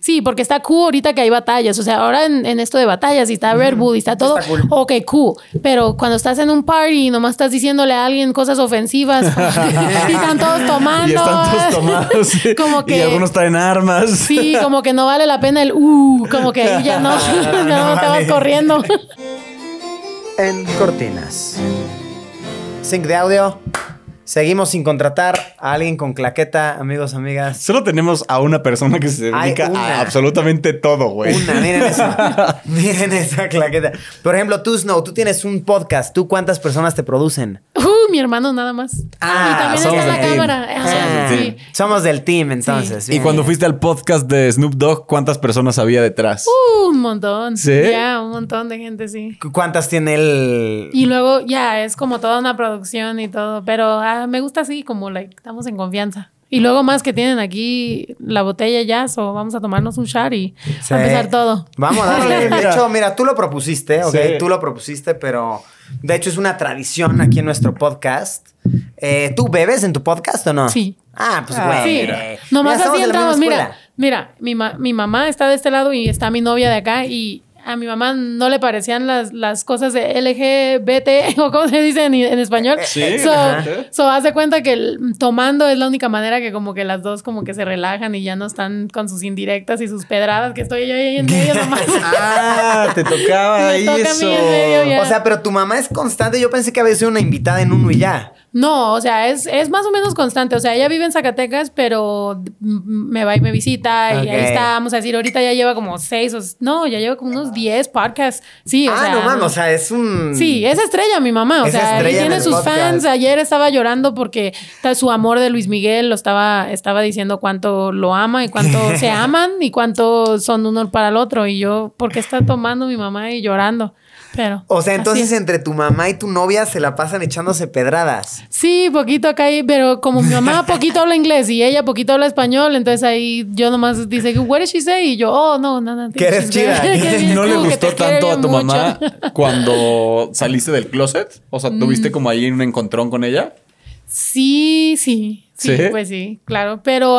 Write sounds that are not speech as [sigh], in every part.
Sí, porque está cool ahorita que hay batallas. O sea, ahora en, en esto de batallas y está Red Bull y está todo. Está cool. Ok, cool. Pero cuando estás en un party y nomás estás diciéndole a alguien cosas ofensivas [laughs] y están todos tomando. Y están todos tomados. [laughs] Como que- Y algunos traen armas. Sí, como que no vale la pena el uh, como que ahí ya no, [laughs] ya no, te vas corriendo. En cortinas. Sync de audio. Seguimos sin contratar a alguien con claqueta, amigos, amigas. Solo tenemos a una persona que se dedica a absolutamente todo, güey. Una, miren esa. [laughs] miren esa claqueta. Por ejemplo, tú, Snow, tú tienes un podcast. ¿Tú cuántas personas te producen? Uh, mi hermano nada más. Ah, y también somos está la del team. cámara. Ah, sí. Somos del team, entonces. Y bien. cuando fuiste al podcast de Snoop Dogg, ¿cuántas personas había detrás? Uh, un montón. ¿Sí? Ya, un montón de gente, sí. ¿Cu- ¿Cuántas tiene él? Y luego ya es como toda una producción y todo, pero ah, me gusta así, como like, estamos en confianza. Y luego más que tienen aquí la botella ya, so vamos a tomarnos un shot y Sí. a empezar todo. Vamos a darle. [laughs] De Mira. hecho, mira, tú lo propusiste, ¿ok? Sí. Tú lo propusiste, pero de hecho es una tradición aquí en nuestro podcast. Eh, ¿Tú bebes en tu podcast o no? Sí. Ah, pues Ah, güey. Sí, mira. nomás Mira, así entramos. Mira, mira, mi, ma- mi mamá está de este lado y está mi novia de acá y a mi mamá no le parecían las, las cosas de LGBT [laughs] o como se dice en, en español. Sí, So, so hace cuenta que el- tomando es la única manera que como que las dos como que se relajan y ya no están con sus indirectas y sus pedradas, que estoy yo ahí en medio nomás. [laughs] Ah, te tocaba [laughs] ahí eso. medio. O sea, pero tu mamá es constante. Yo pensé que había sido una invitada en uno y ya. No, o sea, es, es más o menos constante. O sea, ella vive en Zacatecas, pero me va y me visita. Y Ok. ahí está, vamos a decir, ahorita ya lleva como seis o... No, ya lleva como unos 10 podcasts. Sí, o ah, sea... no mames, o sea, es un. Sí, es estrella mi mamá. O Es sea, y tiene sus podcast. fans. Ayer estaba llorando porque su amor de Luis Miguel lo estaba, estaba diciendo cuánto lo ama y cuánto [laughs] se aman y cuánto son uno para el otro. Y yo, ¿por qué está tomando mi mamá y llorando? Pero. O sea, entonces es. entre tu mamá y tu novia se la pasan echándose pedradas. Sí, poquito acá, ahí, pero como mi mamá poquito habla inglés y ella poquito habla español, entonces ahí yo nomás dice, what did she say? Y yo, oh, no, no, no. Que eres chida. [laughs] ¿No le gustó tanto a tu mucho. mamá [laughs] cuando saliste del closet? O sea, Mm. ¿tuviste como ahí un encontrón con ella? Sí, sí, sí, ¿Sí? pues sí, claro. Pero,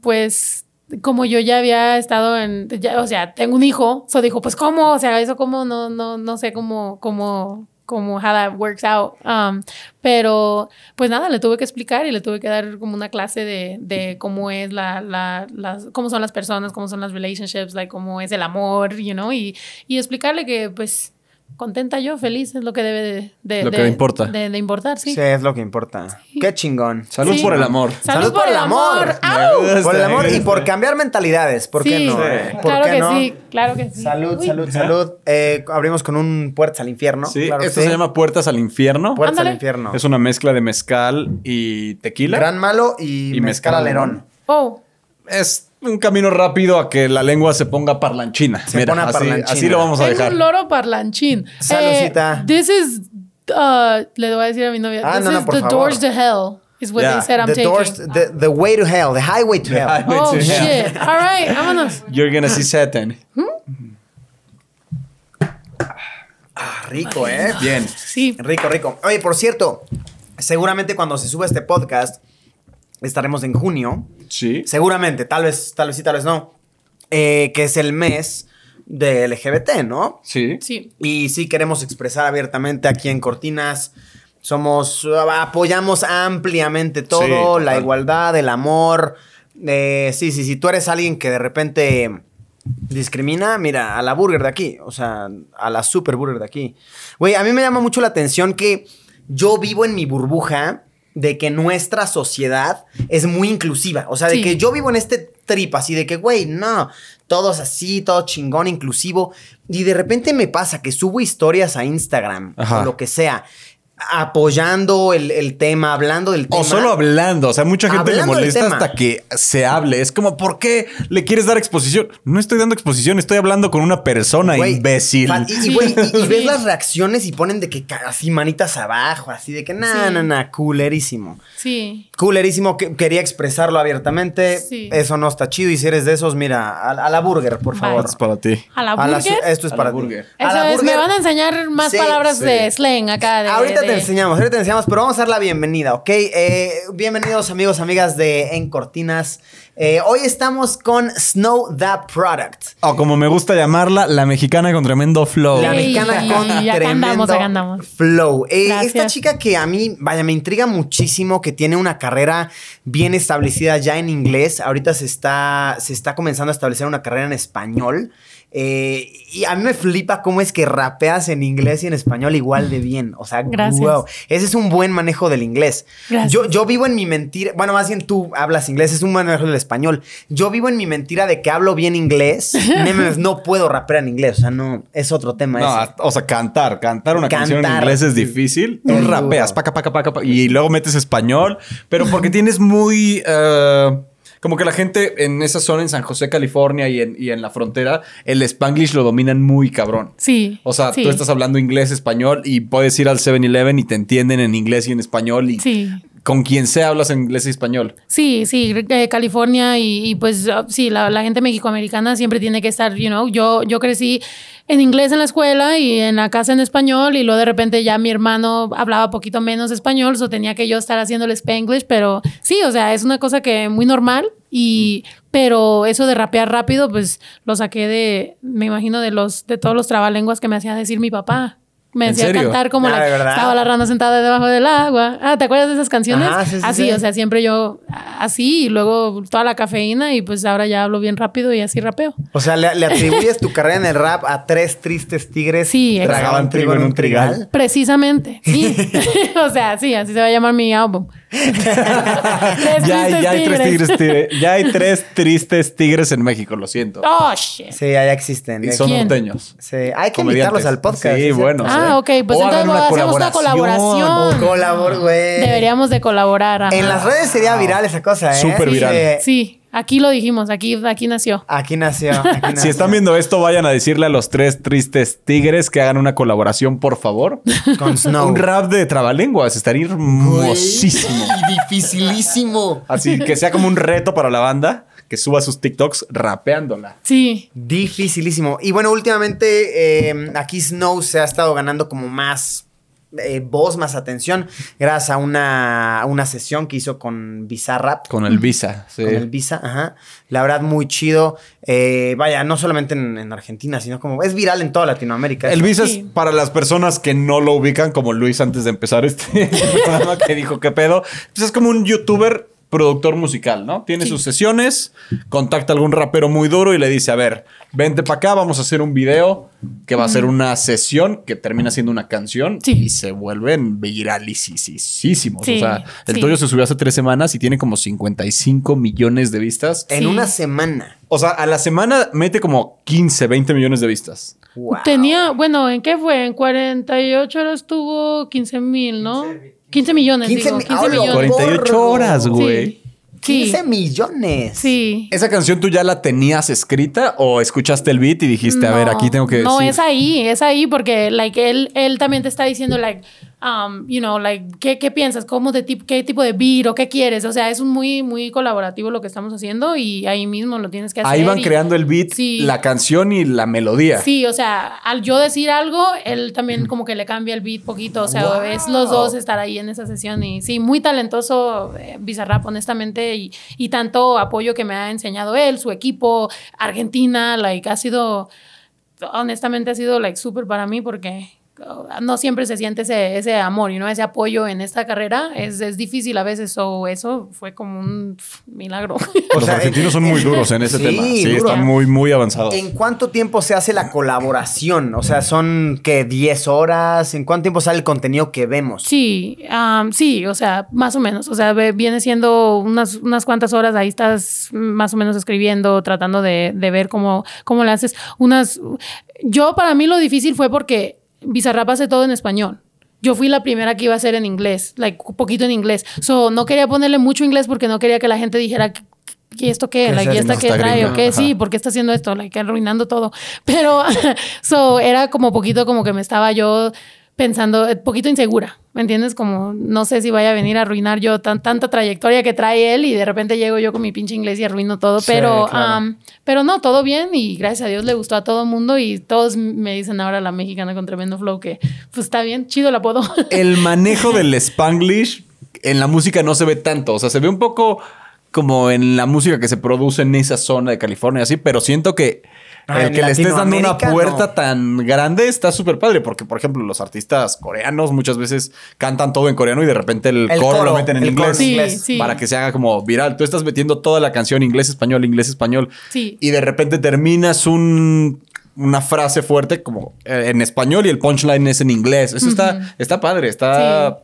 pues, como yo ya había estado en, ya, o sea, tengo un hijo, so dijo, pues, ¿cómo? O sea, eso como, no, no, no sé cómo, cómo, cómo, how that works out. Um, pero, pues nada, le tuve que explicar y le tuve que dar como una clase de, de cómo es la, la, las, cómo son las personas, cómo son las relationships, like, cómo es el amor, you know, y, y explicarle que, pues, contenta yo, feliz, es lo que debe de, de- Lo que de- importa. De, de importar, sí. Sí, es lo que importa. Qué chingón. Salud Sí. por el amor. Salud, por el amor. ¡Au! Por el amor y por cambiar mentalidades. ¿Por qué Sí, no? ¿Por claro qué que no? sí, claro que sí. Salud, Uy. salud, salud. Eh, abrimos con un puertas al infierno. Sí, claro que esto sí. se llama Puertas al Infierno. Puertas Ándale. al infierno. Es una mezcla de mezcal y tequila. Gran malo y, Y mezcal mezcal alerón. Oh, Es un camino rápido a que la lengua se ponga parlanchina. Se Mira, pone así, parlanchina. así lo vamos a tengo dejar. un loro parlanchín. [laughs] Saludcita. Eh, this is, uh, le voy a decir a mi novia, Ah, this no, no, is por the favor. doors to hell, is what Yeah. they said I'm The taking. doors, the, the way to hell, the highway to The hell. highway oh, to hell. shit. [laughs] All right, vámonos. You're gonna see Satan. Ah, rico, ¿eh? Bien. Sí. Rico, rico. Oye, por cierto, seguramente cuando se suba este podcast, estaremos en junio. Sí. Seguramente, tal vez, tal vez sí, tal vez no. Eh, que es el mes de LGBT, ¿no? Sí. Sí. Y sí queremos expresar abiertamente aquí en Cortinas. Somos, apoyamos ampliamente todo, Sí, la igualdad, el amor. Eh, sí, sí, si tú eres alguien que de repente discrimina, mira, a la burger de aquí, o sea, a la super burger de aquí. Güey, a mí me llama mucho la atención que yo vivo en mi burbuja de que nuestra sociedad es muy inclusiva. O sea, de Sí. que yo vivo en este trip así, de que, güey, no, todos así, todo chingón, inclusivo. Y de repente me pasa que subo historias a Instagram Ajá. o lo que sea, apoyando el, el tema, hablando del tema. O solo hablando. O sea, mucha gente le Hablando molesta hasta que se hable. Es como, ¿por qué le quieres dar exposición? No estoy dando exposición, estoy hablando con una persona imbécil. Y, y, Sí. güey, y- y [laughs] ves las reacciones y ponen de que así manitas abajo, así de que na, Sí. na, na, culerísimo. Sí. Culerísimo, que quería expresarlo abiertamente. Sí. Eso no está chido. Y si eres de esos, mira, a, a la burger, por favor. Es para ti. ¿A la A la su- burger? esto es A para la ti. burger. A Eso la es, me van a enseñar más Sí, palabras sí. de slang acá. De, Ahorita de- te enseñamos, ahorita te enseñamos, pero vamos a dar la bienvenida, ¿ok? Eh, bienvenidos amigos, amigas de En Cortinas. Eh, hoy estamos con Snow The Product. O como me gusta llamarla, la mexicana con tremendo flow. La mexicana con y acá tremendo andamos, acá andamos. flow. Eh, esta chica que a mí, vaya, me intriga muchísimo, que tiene una carrera bien establecida ya en inglés. Ahorita se está, se está comenzando a establecer una carrera en español. Eh, y a mí me flipa cómo es que rapeas en inglés y en español igual de bien. O sea, Gracias. wow. Ese es un buen manejo del inglés. Gracias. Yo, yo vivo en mi mentira. Bueno, más bien tú hablas inglés, es un buen manejo del español. Yo vivo en mi mentira de que hablo bien inglés. [laughs] No puedo rapear en inglés. O sea, no, es otro tema. No, ese. o sea, cantar, cantar una canción en inglés es difícil. Tú rapeas, paca, paca, paca, paca, y luego metes español, pero porque tienes muy... eh, como que la gente en esa zona, en San José, California y en, y en la frontera, el spanglish lo dominan muy cabrón. Sí. O sea, sí. tú estás hablando inglés, español y puedes ir al 7-Eleven y te entienden en inglés y en español y Sí. Con quien sea hablas en inglés y español. Sí, sí, eh, California y, pues uh, sí, la, la gente mexicoamericana siempre tiene que estar, you know, yo, yo crecí en inglés en la escuela y en la casa en español y luego de repente ya mi hermano hablaba poquito menos español, so tenía que yo estar haciendo el spanglish, pero sí, o sea, es una cosa que muy normal y pero eso de rapear rápido pues lo saqué de me imagino de los de todos los trabalenguas que me hacía decir mi papá. Me ¿En hacía serio? cantar como Ah, la estaba la rana sentada debajo del agua. Ah, ¿te acuerdas de esas canciones? Ajá, sí, sí, así, sí. o sea, siempre yo así y luego toda la cafeína y pues ahora ya hablo bien rápido y así rapeo. O sea, le, le atribuyes tu carrera en el rap a tres tristes tigres. Sí, exacto. tragaban trigo en un trigal. Precisamente, sí. [laughs] o sea, sí, así se va a llamar mi álbum. [laughs] [laughs] Tres Ya, tristes ya hay tres tigres. tigres, tigre- ya hay tres tristes tigres en México, lo siento. Oh, shit. Sí, ya, existen. y son norteños. Sí, hay que invitarlos al podcast. Sí, ¿sí? bueno. Ah, ok, pues O hagan entonces hacemos una colaboración. colabor, güey. Deberíamos de colaborar. ajá. En las redes sería viral esa cosa, ¿eh? Súper viral. Sí, aquí lo dijimos, aquí, aquí nació. Aquí nació. [laughs] aquí Si están viendo esto, vayan a decirle a los tres tristes tigres que hagan una colaboración, por favor. Con Snow. Un rap de trabalenguas. Estaría hermosísimo. Güey, [laughs] Dificilísimo. Así que sea como un reto para la banda que suba sus TikToks rapeándola. Sí. Dificilísimo. Y bueno, últimamente eh, aquí Snow se ha estado ganando como más eh, voz, más atención, gracias a una, a una sesión que hizo con Bizarrap. Con el Visa. sí. Con el Visa, ajá. La verdad, muy chido. Eh, vaya, no solamente en, en Argentina, sino como es viral en toda Latinoamérica. El eso. Visa Sí. es para las personas que no lo ubican, como Luis antes de empezar este [laughs] programa que dijo qué pedo. Pues es como un youtuber productor musical, ¿no? Tiene Sí. sus sesiones, contacta a algún rapero muy duro y le dice, a ver, vente para acá, vamos a hacer un video que va a ser una sesión que termina siendo una canción Sí. y se vuelven viralisísimos. Sí, o sea, el sí. tuyo se subió hace tres semanas y tiene como 55 millones de vistas. En Sí. una semana. O sea, a la semana mete como 15, 20 millones de vistas. Wow. Tenía, bueno, ¿en qué fue? En 48 horas tuvo 15 mil, ¿no? 15 millones, 15 digo. mi- 15 ¡Hola, millones. 48 Gordo. horas, güey. Sí. Sí. 15 millones. Sí. ¿Esa canción tú ya la tenías escrita o escuchaste el beat y dijiste, a ver, No, aquí tengo que No, decir? es ahí, es ahí porque, like, él, él también te está diciendo, like, um, you know, like, ¿qué, qué piensas? ¿Cómo de tip, qué tipo de beat o qué quieres? O sea, es muy, muy colaborativo lo que estamos haciendo y ahí mismo lo tienes que hacer. Ahí van y- creando el beat, Sí. la canción y la melodía. Sí, o sea, al yo decir algo, él también como que le cambia el beat poquito. O sea, Wow. es los dos estar ahí en esa sesión. Y sí, muy talentoso eh, Bizarrap, honestamente. Y, y tanto apoyo que me ha enseñado él, su equipo, Argentina, like, ha sido, honestamente ha sido, like, súper para mí porque no siempre se siente ese, ese amor, y no ese apoyo en esta carrera. Es, es difícil a veces, o eso fue como un milagro. Los sea, argentinos son muy duros en ese Sí, tema. Sí, duro. están muy, muy avanzados. ¿En cuánto tiempo se hace la colaboración? O sea, ¿son qué? ¿10 horas? ¿En cuánto tiempo sale el contenido que vemos? Sí, sí, o sea, más o menos. O sea, viene siendo unas, unas cuantas horas, ahí estás más o menos escribiendo, tratando de, de ver cómo, cómo le haces. Unas. Yo, para mí, lo difícil fue porque Bizarrap hace todo en español. Yo fui la primera que iba a hacer en inglés, like, un poquito en inglés. So, no quería ponerle mucho inglés porque no quería que la gente dijera. ¿Y esto qué? ¿Qué Like, ¿Y esta qué trae? ¿O qué? Ajá. Sí, ¿por qué está haciendo esto? Like, arruinando todo. [laughs] Pero, [laughs] so, era como poquito como que me estaba yo pensando, un poquito insegura, ¿me entiendes? Como no sé si vaya a venir a arruinar yo tan, tanta trayectoria que trae él y de repente llego yo con mi pinche inglés y arruino todo, Sí, pero, claro. pero no, todo bien y gracias a Dios le gustó a todo mundo y todos me dicen ahora la mexicana con tremendo flow que pues está bien, chido el apodo. [laughs] El manejo del Spanglish en la música no se ve tanto. O sea, se ve un poco como en la música que se produce en esa zona de California, así, pero siento que Ah, el que le estés dando una puerta no. tan grande está súper padre, porque, por ejemplo, los artistas coreanos muchas veces cantan todo en coreano y de repente el, El coro, lo meten en inglés. en Sí, inglés. sí. Para que se haga como viral. Tú estás metiendo toda la canción inglés, español, inglés, español. Sí. Y de repente terminas un, una frase fuerte como eh, en español y el punchline es en inglés. Eso está, está padre. Está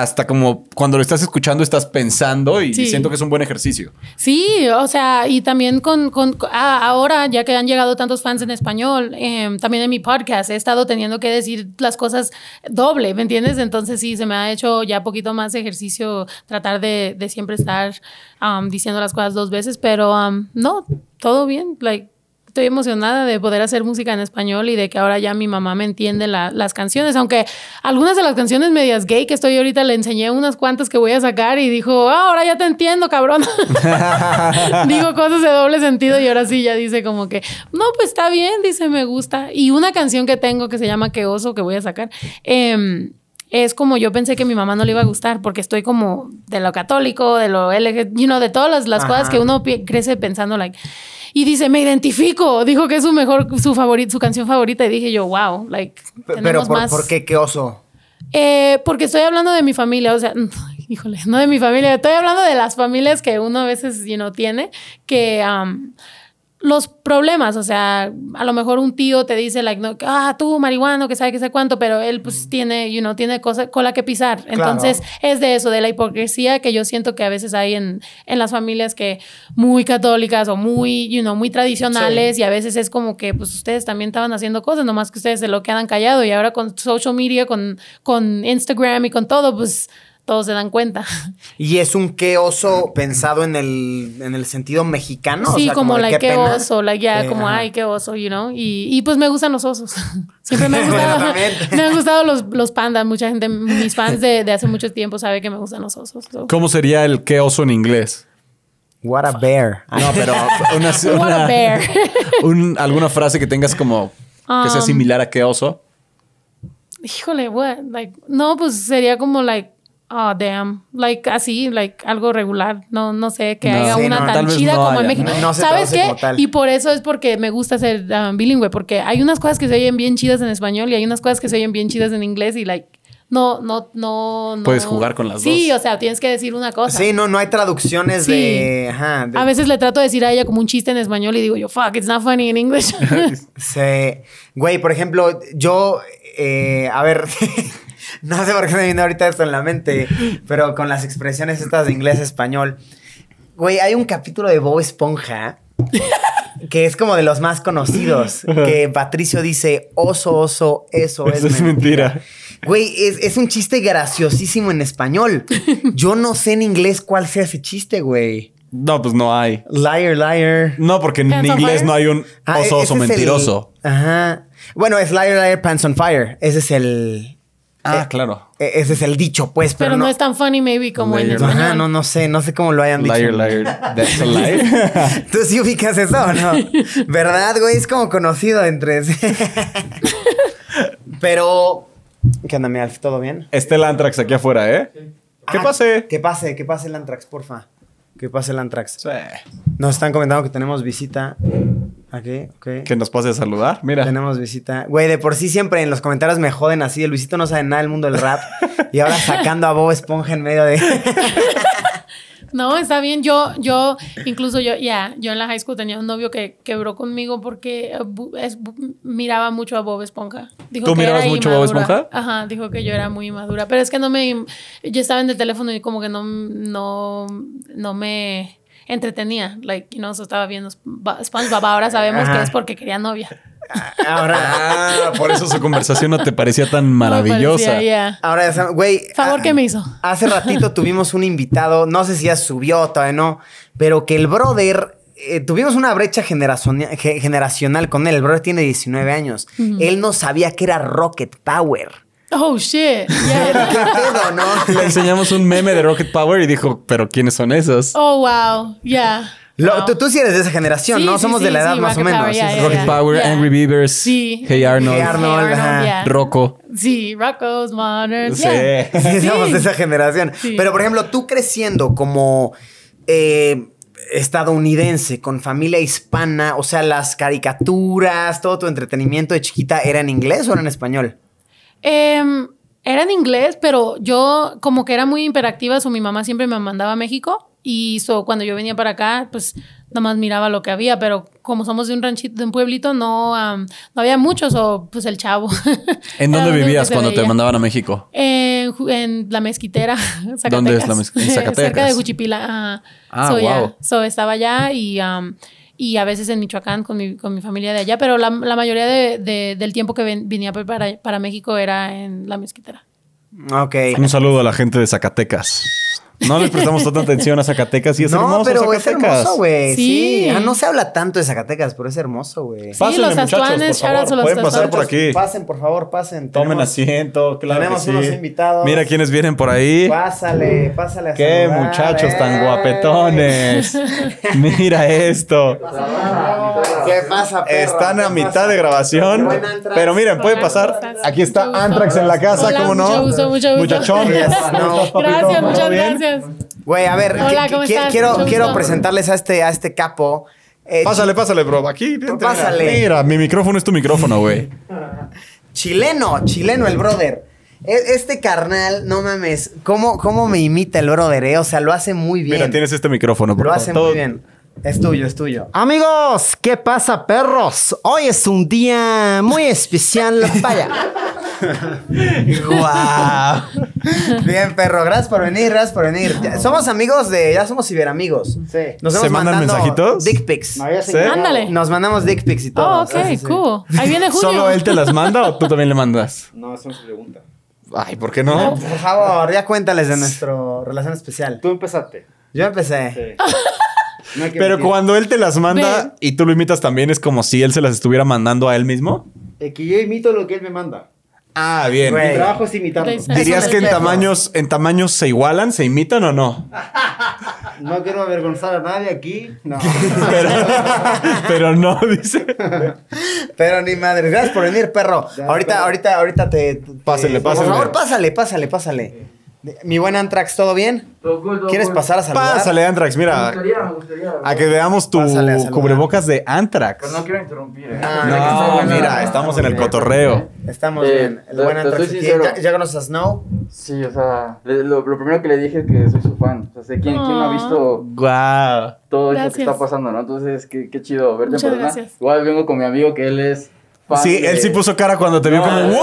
hasta como cuando lo estás escuchando estás pensando y Sí. siento que es un buen ejercicio. Sí, o sea, y también con, con- ah, ahora, ya que han llegado tantos fans en español, em, también en mi podcast he estado teniendo que decir las cosas doble, ¿me entiendes? Entonces sí, se me ha hecho ya poquito más ejercicio tratar de, de siempre estar um, diciendo las cosas dos veces, pero um, no, todo bien, like, Estoy emocionada de poder hacer música en español y de que ahora ya mi mamá me entiende la- las canciones, aunque algunas de las canciones medias gay que estoy ahorita le enseñé unas cuantas que voy a sacar y dijo, "Ah, ahora ya te entiendo, cabrón. [laughs] [laughs] Digo cosas de doble sentido y ahora sí ya dice como que, no, pues está bien, dice, me gusta. Y una canción que tengo que se llama Que oso, que voy a sacar, em, es como yo pensé que mi mamá no le iba a gustar porque estoy como de lo católico, de lo LG, you know, de todas las, las cosas que uno crece pensando, like. Y dice, me identifico. Dijo que es su mejor, su favorita, su canción favorita. Y dije yo, wow, like. Pero tenemos ¿por, más. ¿por qué? ¿Qué oso? Eh, porque estoy hablando de mi familia, o sea, [laughs] híjole, no de mi familia, estoy hablando de las familias que uno a veces, you know, tiene, que um, los problemas, o sea, a lo mejor un tío te dice, like, no, que, ah, tú, marihuano, que sabe que sé cuánto, pero él, pues, tiene, you know, tiene cosa, cola que pisar. Entonces, es de eso, de la hipocresía que yo siento que a veces hay en, en las familias que muy católicas o muy, you know, muy tradicionales y a veces es como que, pues, ustedes también estaban haciendo cosas, nomás que ustedes se lo quedan callado y ahora con social media, con, con Instagram y con todo, pues, todos se dan cuenta. Y es un qué oso pensado en el, en el sentido mexicano. o sí, sea, como, de like, qué oso, like, ya, Sí, como, ajá. ay, qué oso, you know. Y, y pues me gustan los osos. [laughs] Siempre me han gustado, [laughs] me han gustado los, los pandas. Mucha gente, mis fans de, de hace mucho tiempo sabe que me gustan los osos. so. ¿Cómo sería el qué oso en inglés? What a bear. No, pero una, [laughs] What a bear. un- alguna frase que tengas como que sea Um, similar a qué oso. Híjole, what? Like, no, pues sería como, like, oh, damn. Like, así, like, algo regular. No, no sé, que No. haya Sí, una no, tal tan chida no como en haya, México. ¿no? No se ¿Sabes qué? como tal. Y por eso es porque me gusta ser um, bilingüe, porque hay unas cosas que se oyen bien chidas en español y hay unas cosas que se oyen bien chidas en inglés y, like, no, no, no, no. Puedes jugar con las Sí, dos. o sea, tienes que decir una cosa. Sí, no, no hay traducciones Sí. de. Ajá. de- A veces le trato de decir a ella como un chiste en español y digo yo, fuck, it's not funny in English. [laughs] Sí. Güey, por ejemplo, yo. eh, a ver. [laughs] [laughs] no sé por qué me viene ahorita esto en la mente. [laughs] Pero con las expresiones estas de inglés a español. Güey, hay un capítulo de Bob Esponja. Que es como de los más conocidos. Que Patricio dice: oso, oso, eso, Eso es, es mentira. mentira. Güey, es, es un chiste graciosísimo en español. [laughs] Yo no sé en inglés cuál sea ese chiste, güey. No, pues no hay. Liar, liar. No, porque en inglés fire? no hay un Ah, oso oso el- mentiroso. Ajá. Bueno, es liar, liar, pants on fire. Ese es el. Ah, eh, claro. e- Ese es el dicho, pues, pero, Pero no es tan funny maybe como en. Ajá, no, no sé, no sé cómo lo hayan dicho. Liar, liar. That's a lie. [laughs] ¿Tú sí ubicas eso o no? [laughs] ¿Verdad, güey? Es como conocido entre... [laughs] Pero... ¿Qué onda, mi Alf? ¿Todo bien? Está el Antrax aquí afuera, ¿eh? ¿Qué Ah, pase? Que pase, que pase el Antrax, porfa. Que pase el Antrax. Sí. Nos están comentando que tenemos visita. Aquí, ok. Que nos pase a saludar. Mira. Tenemos visita. Güey, de por sí siempre en los comentarios me joden así. El Luisito no sabe nada del mundo del rap. [laughs] y ahora sacando a Bob Esponja en medio de... [laughs] No, está bien. Yo, yo, incluso yo, ya, yo en la high school tenía un novio que quebró conmigo porque es- miraba mucho a Bob Esponja. Dijo ¿Tú que mirabas era mucho a Bob inmadura. Esponja? Ajá, dijo que yo era muy inmadura. Pero es que no me, yo estaba en el teléfono y como que no, no, no me entretenía. Like, you know, so estaba viendo Sp- SpongeBob. Ahora sabemos Ajá. que es porque quería novia. Ahora... Ah, por eso su conversación no te parecía tan maravillosa. parecía, yeah. Ahora, güey. Favor ah, que me hizo. Hace ratito [laughs] tuvimos un invitado, no sé si ya subió, todavía no, pero que el brother, eh, tuvimos una brecha generacion- ge- generacional con él. El brother tiene 19 años. Él no sabía que era Rocket Power. Oh, shit. Yeah. [laughs] ¿Qué pedo, no? Le enseñamos un meme de Rocket Power y dijo, pero ¿quiénes son esos? Oh, wow. Yeah. Lo- Wow. tú, tú sí eres de esa generación, Sí, ¿no? sí, Somos sí, de la edad sí, más o menos. Power, sí, yeah, sí. yeah, Rocket yeah. Power, Yeah. Angry Beavers, Sí. Hey Arnold, Hey Arnold, Hey, ajá. yeah. Rocco. Sí, Rocco's Modern. Sí. Yeah. Sí, somos de esa generación. Sí. Pero, por ejemplo, tú creciendo como eh, estadounidense, con familia hispana, o sea, las caricaturas, todo tu entretenimiento de chiquita, ¿era en inglés o era en español? Em, era en inglés, pero yo como que era muy hiperactiva, so mi mamá siempre me mandaba a México y so, cuando yo venía para acá, pues nada más miraba lo que había, pero como somos de un ranchito, de un pueblito, no, am, no había muchos o pues el chavo. [laughs] ¿En dónde vivías cuando te mandaban a México? En, la mezquitera. Zacatecas. [laughs] ¿Dónde es la mezquitera? [laughs] Cerca de Juchipila. ajá. Ah, so, yeah. wow. So, estaba allá y, um, y a veces en Michoacán con mi, con mi familia de allá, pero la, la mayoría de- de- del tiempo que ven- venía para, para México era en la mezquitera. Ok. Un saludo a la gente de Zacatecas. No les prestamos tanta atención a Zacatecas y es no, hermoso pero es Zacatecas. hermoso, güey. Sí. Sí. Ah, no se habla tanto de Zacatecas, pero es hermoso, güey. Sí, Pásenle, los muchachos, astuanes, por favor. los Pueden pasar por aquí. Pasen, por favor, pasen. Tomen Tenemos- asiento, claro tenemos que sí. unos invitados. Mira quiénes vienen por ahí. Pásale, pásale a Qué saludar, muchachos tan eh. guapetones. [laughs] Mira esto. ¿Qué pasa, perro? Están a ¿Qué mitad pasa? de grabación. Pero miren, puede pasar. Aquí está. Antrax en la casa, Hola, ¿cómo no? mucho gusto, mucho gusto. Muchachón. Gracias, ¿Todo muchas bien? gracias. Güey, a ver, Hola, qui- ¿cómo qui- estás? quiero, quiero presentarles a este, a este capo. Eh, Pásale, pásale, bro. Aquí. vente, Pásale. Mira, mi micrófono es tu micrófono, güey. [laughs] Chileno, chileno el brother. E- Este carnal, no mames, ¿cómo, cómo me imita el brother, eh? O sea, lo hace muy bien. Mira, tienes este micrófono, por Lo hace Todo- muy bien. Es tuyo, es tuyo. Amigos, ¿qué pasa, perros? Hoy es un día muy especial. [laughs] Vaya. ¡Guau! Bien, perro. Gracias por venir, gracias por venir. Ya- somos amigos de... Ya somos ciberamigos. Sí. Nos ¿Se mandan mensajitos? Dick pics. No, ya ¿Sí? se Ándale. Nos mandamos dick pics y todo. Oh, ok, Sí, cool. Ahí viene Julio. ¿Solo él te las manda o tú también le mandas? No, eso no se pregunta. Ay, ¿por qué no? Por favor, ya cuéntales de nuestra relación especial. Tú empezaste. Yo empecé. Sí. [laughs] [laughs] No Pero mentir. cuando él te las manda Ve. y tú lo imitas también, ¿es como si él se las estuviera mandando a él mismo? Eh, que yo imito lo que él me manda. Ah, bien. Mi trabajo es imitarlo. ¿Dirías que en tamaños, en tamaños se igualan, se imitan o no? [laughs] No quiero avergonzar a nadie aquí. No. [laughs] Pero, pero no, dice. Pero ni madre. Gracias por venir, perro. Ya, ahorita, perro. ahorita, ahorita te. te- Pásale, Por pásale. favor, pásale, pásale, pásale. Mi buen Antrax, ¿todo bien? ¿Quieres pasar a saludar? Pásale, Antrax, mira. me gustaría. A que veamos tu cubrebocas de Antrax. Pero no quiero interrumpir. ¿eh? Ah, No, que está bueno. mira, estamos en el cotorreo. Estamos Eh, bien. El te- buen Antrax. ¿Ya, ya conoces a Snow? Sí, o sea, le- lo, lo primero que le dije es que soy su fan. O sea, sé quién, quién no ha visto Guau. todo eso que Gracias. está pasando, ¿no? Entonces, qué, qué chido verte Muchas en persona. gracias. Igual vengo con mi amigo que él es fan. Sí, de- él sí puso cara cuando te vio No, como, eh, ¡wow!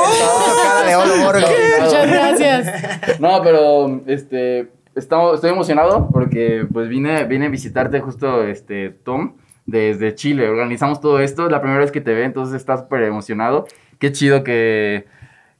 De Olo. Muchas gracias. [laughs] No, pero este estamos, estoy emocionado porque pues vine, vine a visitarte justo este Tom desde Chile. Organizamos todo esto, es la primera vez que te ve, entonces estás súper emocionado. Qué chido que,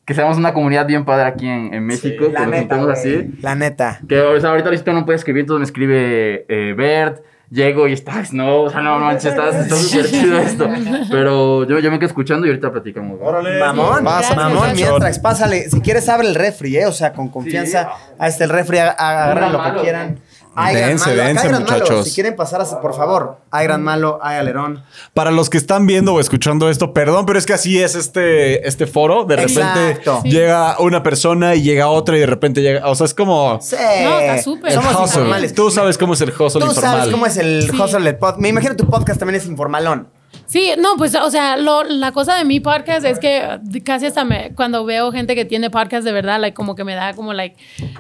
que seamos una comunidad bien padre aquí en, en México, que La nos neta, así. La neta. Que o sea, ahorita Luisito no puede escribir, entonces me escribe eh, Bert. Llego y está Snow, o sea, no manches, está está súper chido esto. Pero yo, yo me quedo escuchando y ahorita platicamos. Órale. Mamón, Gracias, mamón, mi gracias. Antrax, pásale. Si quieres, abre el refri, ¿eh? O sea, con confianza. Ahí está el refri, ag- agarren lo que quieran. Hay gran Dense, malo, acá dense, hay gran malo. muchachos. Si quieren pasar, a- por favor. Hay gran malo, hay alerón. Para los que están viendo o escuchando esto, perdón, pero es que así es este, este foro. De repente Exacto. Llega una persona y llega otra y de repente llega. O sea, es como. Sí. No, está súper. Somos informales. Tú sabes cómo es el hustle Tú informal. sabes cómo es el Sí. hustle del podcast. Me imagino tu podcast también es informalón. Sí, no, pues, o sea, lo- la cosa de mi podcast es que casi hasta me, cuando veo gente que tiene podcast de verdad, like, como que me da como, like,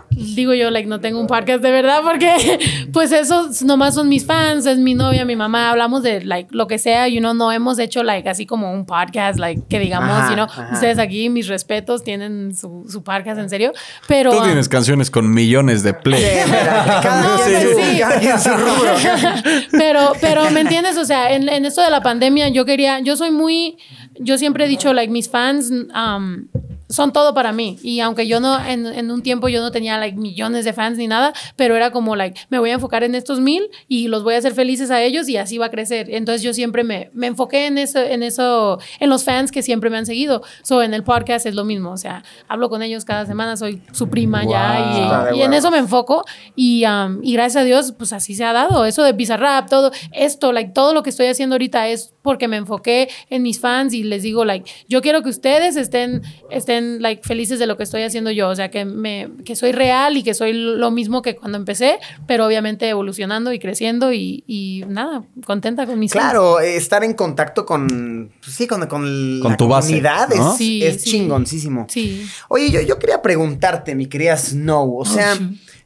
digo yo, like, no tengo un podcast de verdad porque, [laughs] pues, esos nomás son mis fans, es mi novia, mi mamá, hablamos de, like, lo que sea, you know, no hemos hecho, like, así como un podcast, like, que digamos, Ajá, you know, ajá. ustedes aquí, mis respetos, tienen su, su podcast, en serio, pero... Tú um, tienes canciones con millones de play. Sí, mira, cada, No, quien su, sí. cada quien su rubro. [laughs] pero, pero, ¿me entiendes? O sea, en, en esto de la pandemia, yo quería, yo soy muy, yo siempre he dicho, like, mis fans, um, son todo para mí. Y aunque yo no, en, en un tiempo yo no tenía like millones de fans ni nada, pero era como like, me voy a enfocar en estos mil y los voy a hacer felices a ellos y así va a crecer. Entonces yo siempre me, me enfoqué en eso, en eso, en los fans que siempre me han seguido. So en el podcast es lo mismo. O sea, hablo con ellos cada semana, soy su prima Wow. ya y, y en eso me enfoco y, um, y gracias a Dios, pues así se ha dado. Eso de Bizarrap, todo esto, like, todo lo que estoy haciendo ahorita es porque me enfoqué en mis fans y les digo, like, yo quiero que ustedes estén, estén, like, felices de lo que estoy haciendo yo. O sea, que, me, que soy real y que soy lo mismo que cuando empecé, pero obviamente evolucionando y creciendo y, y nada, contenta con mis. Claro, estar en contacto con, pues sí, con, con, Con la tu base, es, Sí, es sí. chingoncísimo. Sí. Oye, yo, yo quería preguntarte, mi querida Snow, o sea,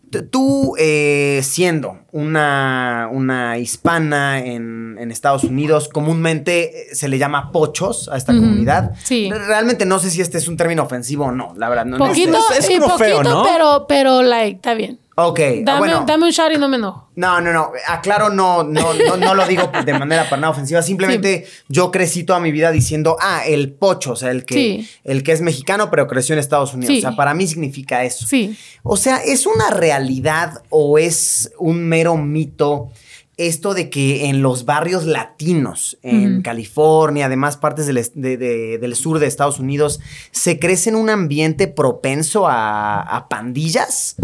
t- tú eh, siendo una, una hispana en, en Estados Unidos, comúnmente eh, se le llama pochos a esta comunidad. sí. Re- Realmente no sé si este es un término ofensivo o no, la verdad. No, no sé. Poquito, es sí, como poquito, feo, ¿no? pero, pero, like, está bien. Ok, ah, Dame, bueno. dame un shot y no me enojo. No, no, no. Aclaro, no, no, no, no lo digo de manera para nada ofensiva. Simplemente yo crecí toda mi vida diciendo, ah, el pocho, o sea, el que, Sí. el que es mexicano, pero creció en Estados Unidos. Sí. O sea, para mí significa eso. Sí. O sea, ¿es una realidad o es un mero mito esto de que en los barrios latinos, en. California, además partes del, est- de- de- del sur de Estados Unidos, se crece en un ambiente propenso a, a pandillas?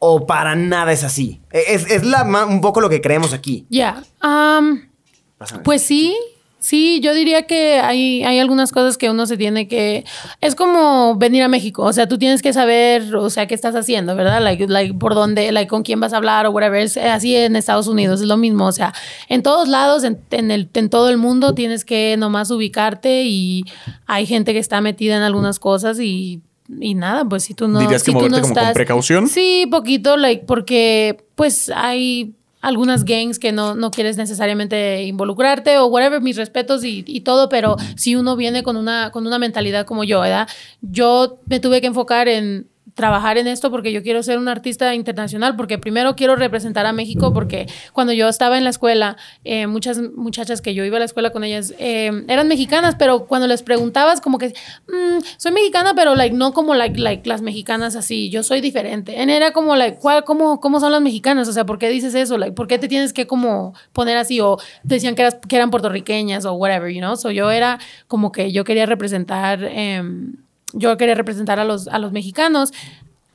¿O para nada es así? E, Es, es la un poco lo que creemos aquí. Ya. Um. Pues sí, sí, yo diría que hay, hay algunas cosas que uno se tiene que... Es como venir a México, o sea, tú tienes que saber, o sea, qué estás haciendo, ¿verdad? Like, like por dónde, like, con quién vas a hablar o whatever. Es así en Estados Unidos, es lo mismo, o sea, en todos lados, en, en el, en todo el mundo tienes que nomás ubicarte y hay gente que está metida en algunas cosas y... Y nada, pues si tú no. ¿Dirías que si tú moverte no como con estás- precaución? Sí, poquito, like, porque pues hay algunas gangs que no, no quieres necesariamente involucrarte o whatever, mis respetos y, y todo, pero si uno viene con una, con una mentalidad como yo, ¿verdad? Yo me tuve que enfocar en trabajar en esto porque yo quiero ser un artista internacional, porque primero quiero representar a México, porque cuando yo estaba en la escuela, eh, muchas muchachas que yo iba a la escuela con ellas eh, eran mexicanas, pero cuando les preguntabas como que, "Mm, soy mexicana, pero like, no como like, like, las mexicanas así, yo soy diferente. En era como, like, ¿cuál, cómo, ¿cómo son las mexicanas? O sea, ¿por qué dices eso? Like, ¿Por qué te tienes que como poner así? O decían que, eras, que eran puertorriqueñas o whatever, you know? So yo era como que yo quería representar... em, yo quería representar a los, a los mexicanos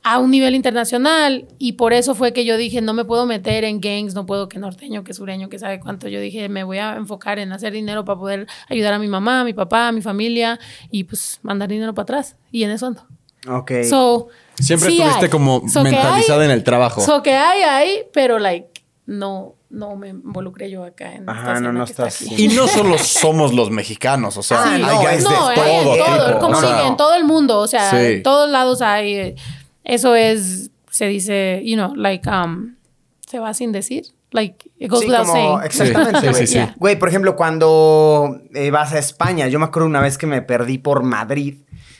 a un nivel internacional y por eso fue que yo dije, no me puedo meter en gangs, no puedo que norteño, que sureño, que sabe cuánto. Yo dije, me voy a enfocar en hacer dinero para poder ayudar a mi mamá, a mi papá, a mi familia y pues mandar dinero para atrás. Y en eso ando. Ok. So, Siempre sí estuviste hay. como So mentalizada hay- en el trabajo. So que hay, hay, pero like, no, no me involucré yo acá en Ajá, esta no, no que está estás- aquí. Y no [laughs] solo somos los mexicanos, o sea, Ah, hay no, guys es de no, hay todo en todo, tipo. como o sea, dije, en todo el mundo, o sea, Sí. en todos lados hay, eso es, se dice, you know, like, um, se va sin decir, like, it goes Sí, without como- saying. exactamente, güey. sí, sí. Yeah. Güey, por ejemplo, cuando eh, vas a España, yo me acuerdo una vez que me perdí por Madrid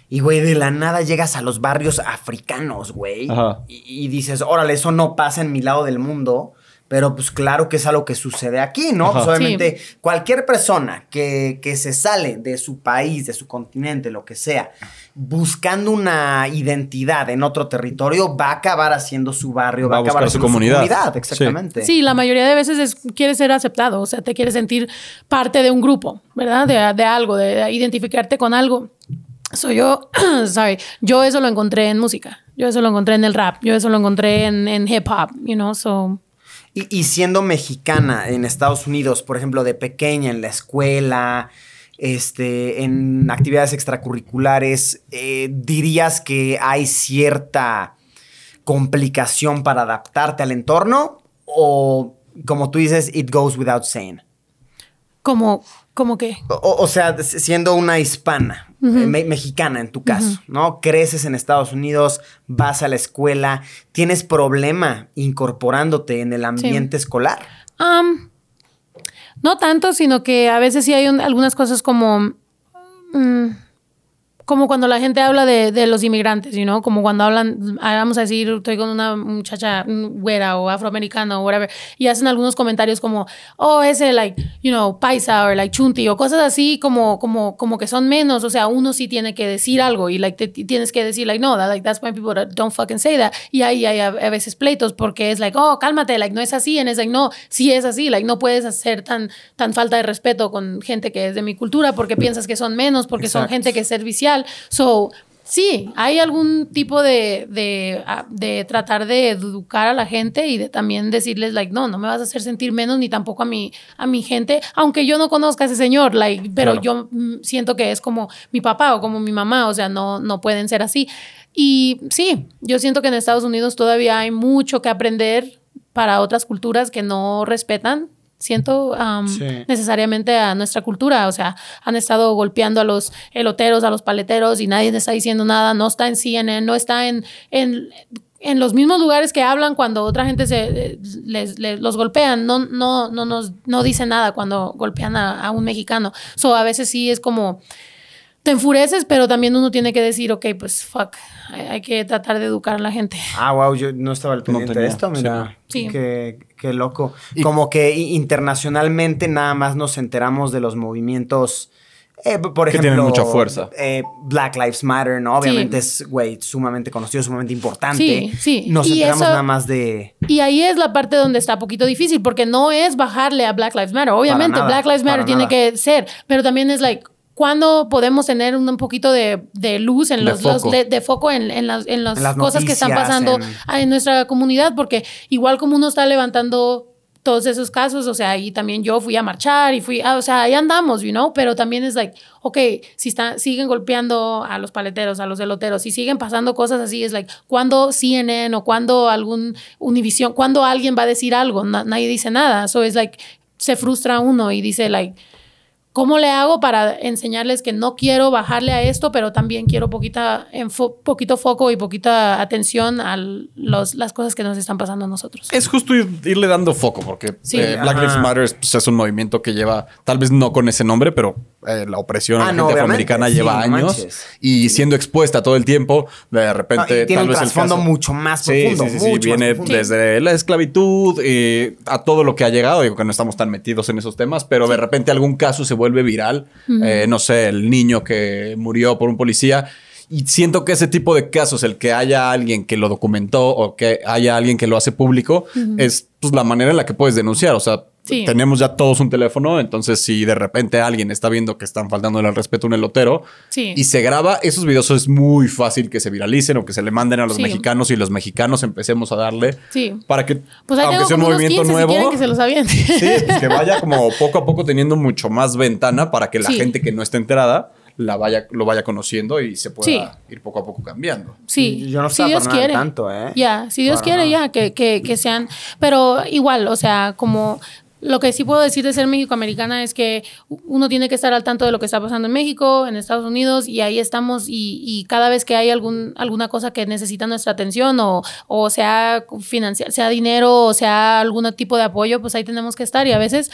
y, güey, de la nada llegas a los barrios africanos, güey. Ajá. Y, y dices, órale, eso no pasa en mi lado del mundo. Pero pues claro que es algo que sucede aquí, ¿no? Pues obviamente cualquier persona que, que se sale de su país, de su continente, lo que sea, buscando una identidad en otro territorio, va a acabar haciendo su barrio, Va va, a acabar buscar su haciendo comunidad. Sí. exactamente. Sí, la mayoría de veces es, quieres ser aceptado, o sea, te quieres sentir parte de un grupo, ¿verdad? De, de algo, de, de identificarte con algo. So yo, [clears throat] sorry, yo eso lo encontré en música, yo eso lo encontré en el rap, yo eso lo encontré en, en hip hop, you know, so... Y, y siendo mexicana en Estados Unidos, por ejemplo, de pequeña en la escuela, este, en actividades extracurriculares, eh, ¿dirías que hay cierta complicación para adaptarte al entorno? ¿O, como tú dices, it goes without saying? Como, como que... O, o sea, siendo una hispana, eh, me- mexicana en tu caso, ¿no? Creces en Estados Unidos, vas a la escuela, ¿tienes problema incorporándote en el ambiente escolar? Um, no tanto, sino que a veces sí hay un- algunas cosas como... mm, como cuando la gente habla de, de los inmigrantes, you know, como cuando hablan, ah, vamos a decir, estoy con una muchacha güera o afroamericana o whatever, y hacen algunos comentarios como, oh, ese, like, you know, paisa o like chunti o cosas así como, como, como que son menos, o sea, uno sí tiene que decir algo y like te- tienes que decir, like, no, that, like, that's why people don't fucking say that. Y ahí hay a, a veces pleitos porque es like, oh, cálmate, like, no es así, and es like, no, sí es así, like, no puedes hacer tan, tan falta de respeto con gente que es de mi cultura porque piensas que son menos, porque son Exacto. gente que es servicial. So, sí, hay algún tipo de, de, ah, de tratar de educar a la gente y de también decirles, like, no, no me vas a hacer sentir menos ni tampoco a mi, a mi gente, aunque yo no conozca a ese señor, like, pero Claro. yo mm, siento que es como mi papá o como mi mamá, o sea, no, no pueden ser así. Y sí, yo siento que en Estados Unidos todavía hay mucho que aprender para otras culturas que no respetan. Siento um, Sí. necesariamente a nuestra cultura, o sea, han estado golpeando a los eloteros, a los paleteros y nadie está diciendo nada, no está en CNN, no está en, en, en los mismos lugares que hablan cuando otra gente se, eh, les, les- los golpean, no, no, no, nos, no dice nada cuando golpean a, a un mexicano. So, a veces sí es como, te enfureces, pero también uno tiene que decir, ok, pues fuck, hay, hay que tratar de educar a la gente. Ah, wow, yo no estaba al pendiente de esto, mira. sí. Qué, qué loco. Como que internacionalmente nada más nos enteramos de los movimientos. eh, por Que ejemplo, tienen mucha fuerza. eh, Black Lives Matter, ¿no? Obviamente Sí. es, güey, sumamente conocido, sumamente importante. Sí, sí. Nos Y enteramos eso- nada más de. Y ahí es la parte donde está poquito difícil, porque no es bajarle a Black Lives Matter. Obviamente, nada, Black Lives Matter tiene nada. que ser, pero también es like, ¿cuándo podemos tener un, un poquito de, de luz en De los, los- foco. de, de foco en, en las, en las En las cosas que están noticias, pasando en- nuestra comunidad? Porque igual como uno está levantando todos esos casos, o sea, ahí también yo fui a marchar y fui, ah, o sea, ahí andamos, you know, pero también es like, ok, si están, siguen golpeando a los paleteros, a los eloteros, si siguen pasando cosas así, es like, ¿cuándo CNN o cuándo algún Univision, cuándo alguien va a decir algo? Na- nadie dice nada, so es like, se frustra uno y dice like, ¿Cómo le hago para enseñarles que no quiero bajarle a esto, pero también quiero poquita, enfo- poquito foco y poquita atención a los, las cosas que nos están pasando a nosotros? Es justo ir- irle dando foco, porque Sí. eh, Black. Lives Matter es, pues, es un movimiento que lleva, tal vez no con ese nombre, pero eh, la opresión a Ah, la no, gente afroamericana Sí, lleva no años manches. y siendo expuesta todo el tiempo, de Ah, repente y tiene tal un vez el trasfondo caso- mucho más profundo. sí, sí, sí, mucho más viene profundo. desde la esclavitud eh, a todo lo que ha llegado. Digo que no estamos tan metidos en esos temas, pero de repente algún caso se vuelve viral. Eh, no sé, el niño que murió por un policía. Y siento que ese tipo de casos, el que haya alguien que lo documentó o que haya alguien que lo hace público, es pues, la manera en la que puedes denunciar. O sea, Sí. tenemos ya todos un teléfono, entonces si de repente alguien está viendo que están faltando el respeto a un elotero Sí. y se graba, esos videos es muy fácil que se viralicen o que se le manden a los Sí. mexicanos y los mexicanos empecemos a darle Sí. para que, Pues aunque sea un movimiento 15 nuevo, si que se los aviente. sí, pues que [laughs] vaya como poco a poco teniendo mucho más ventana para que la Sí. gente que no esté enterada la vaya, lo vaya conociendo y se pueda Sí. ir poco a poco cambiando. Sí, Yo no si Dios para nada quiere. tanto, ¿eh? Ya, si Dios Para quiere, nada. ya, que, que, que sean. Pero igual, o sea, como lo que sí puedo decir de ser mexicoamericana es que uno tiene que estar al tanto de lo que está pasando en México, en Estados Unidos, y ahí estamos. Y, y cada vez que hay algún, alguna cosa que necesita nuestra atención, o, o sea sea dinero, o sea algún tipo de apoyo, pues ahí tenemos que estar. Y a veces,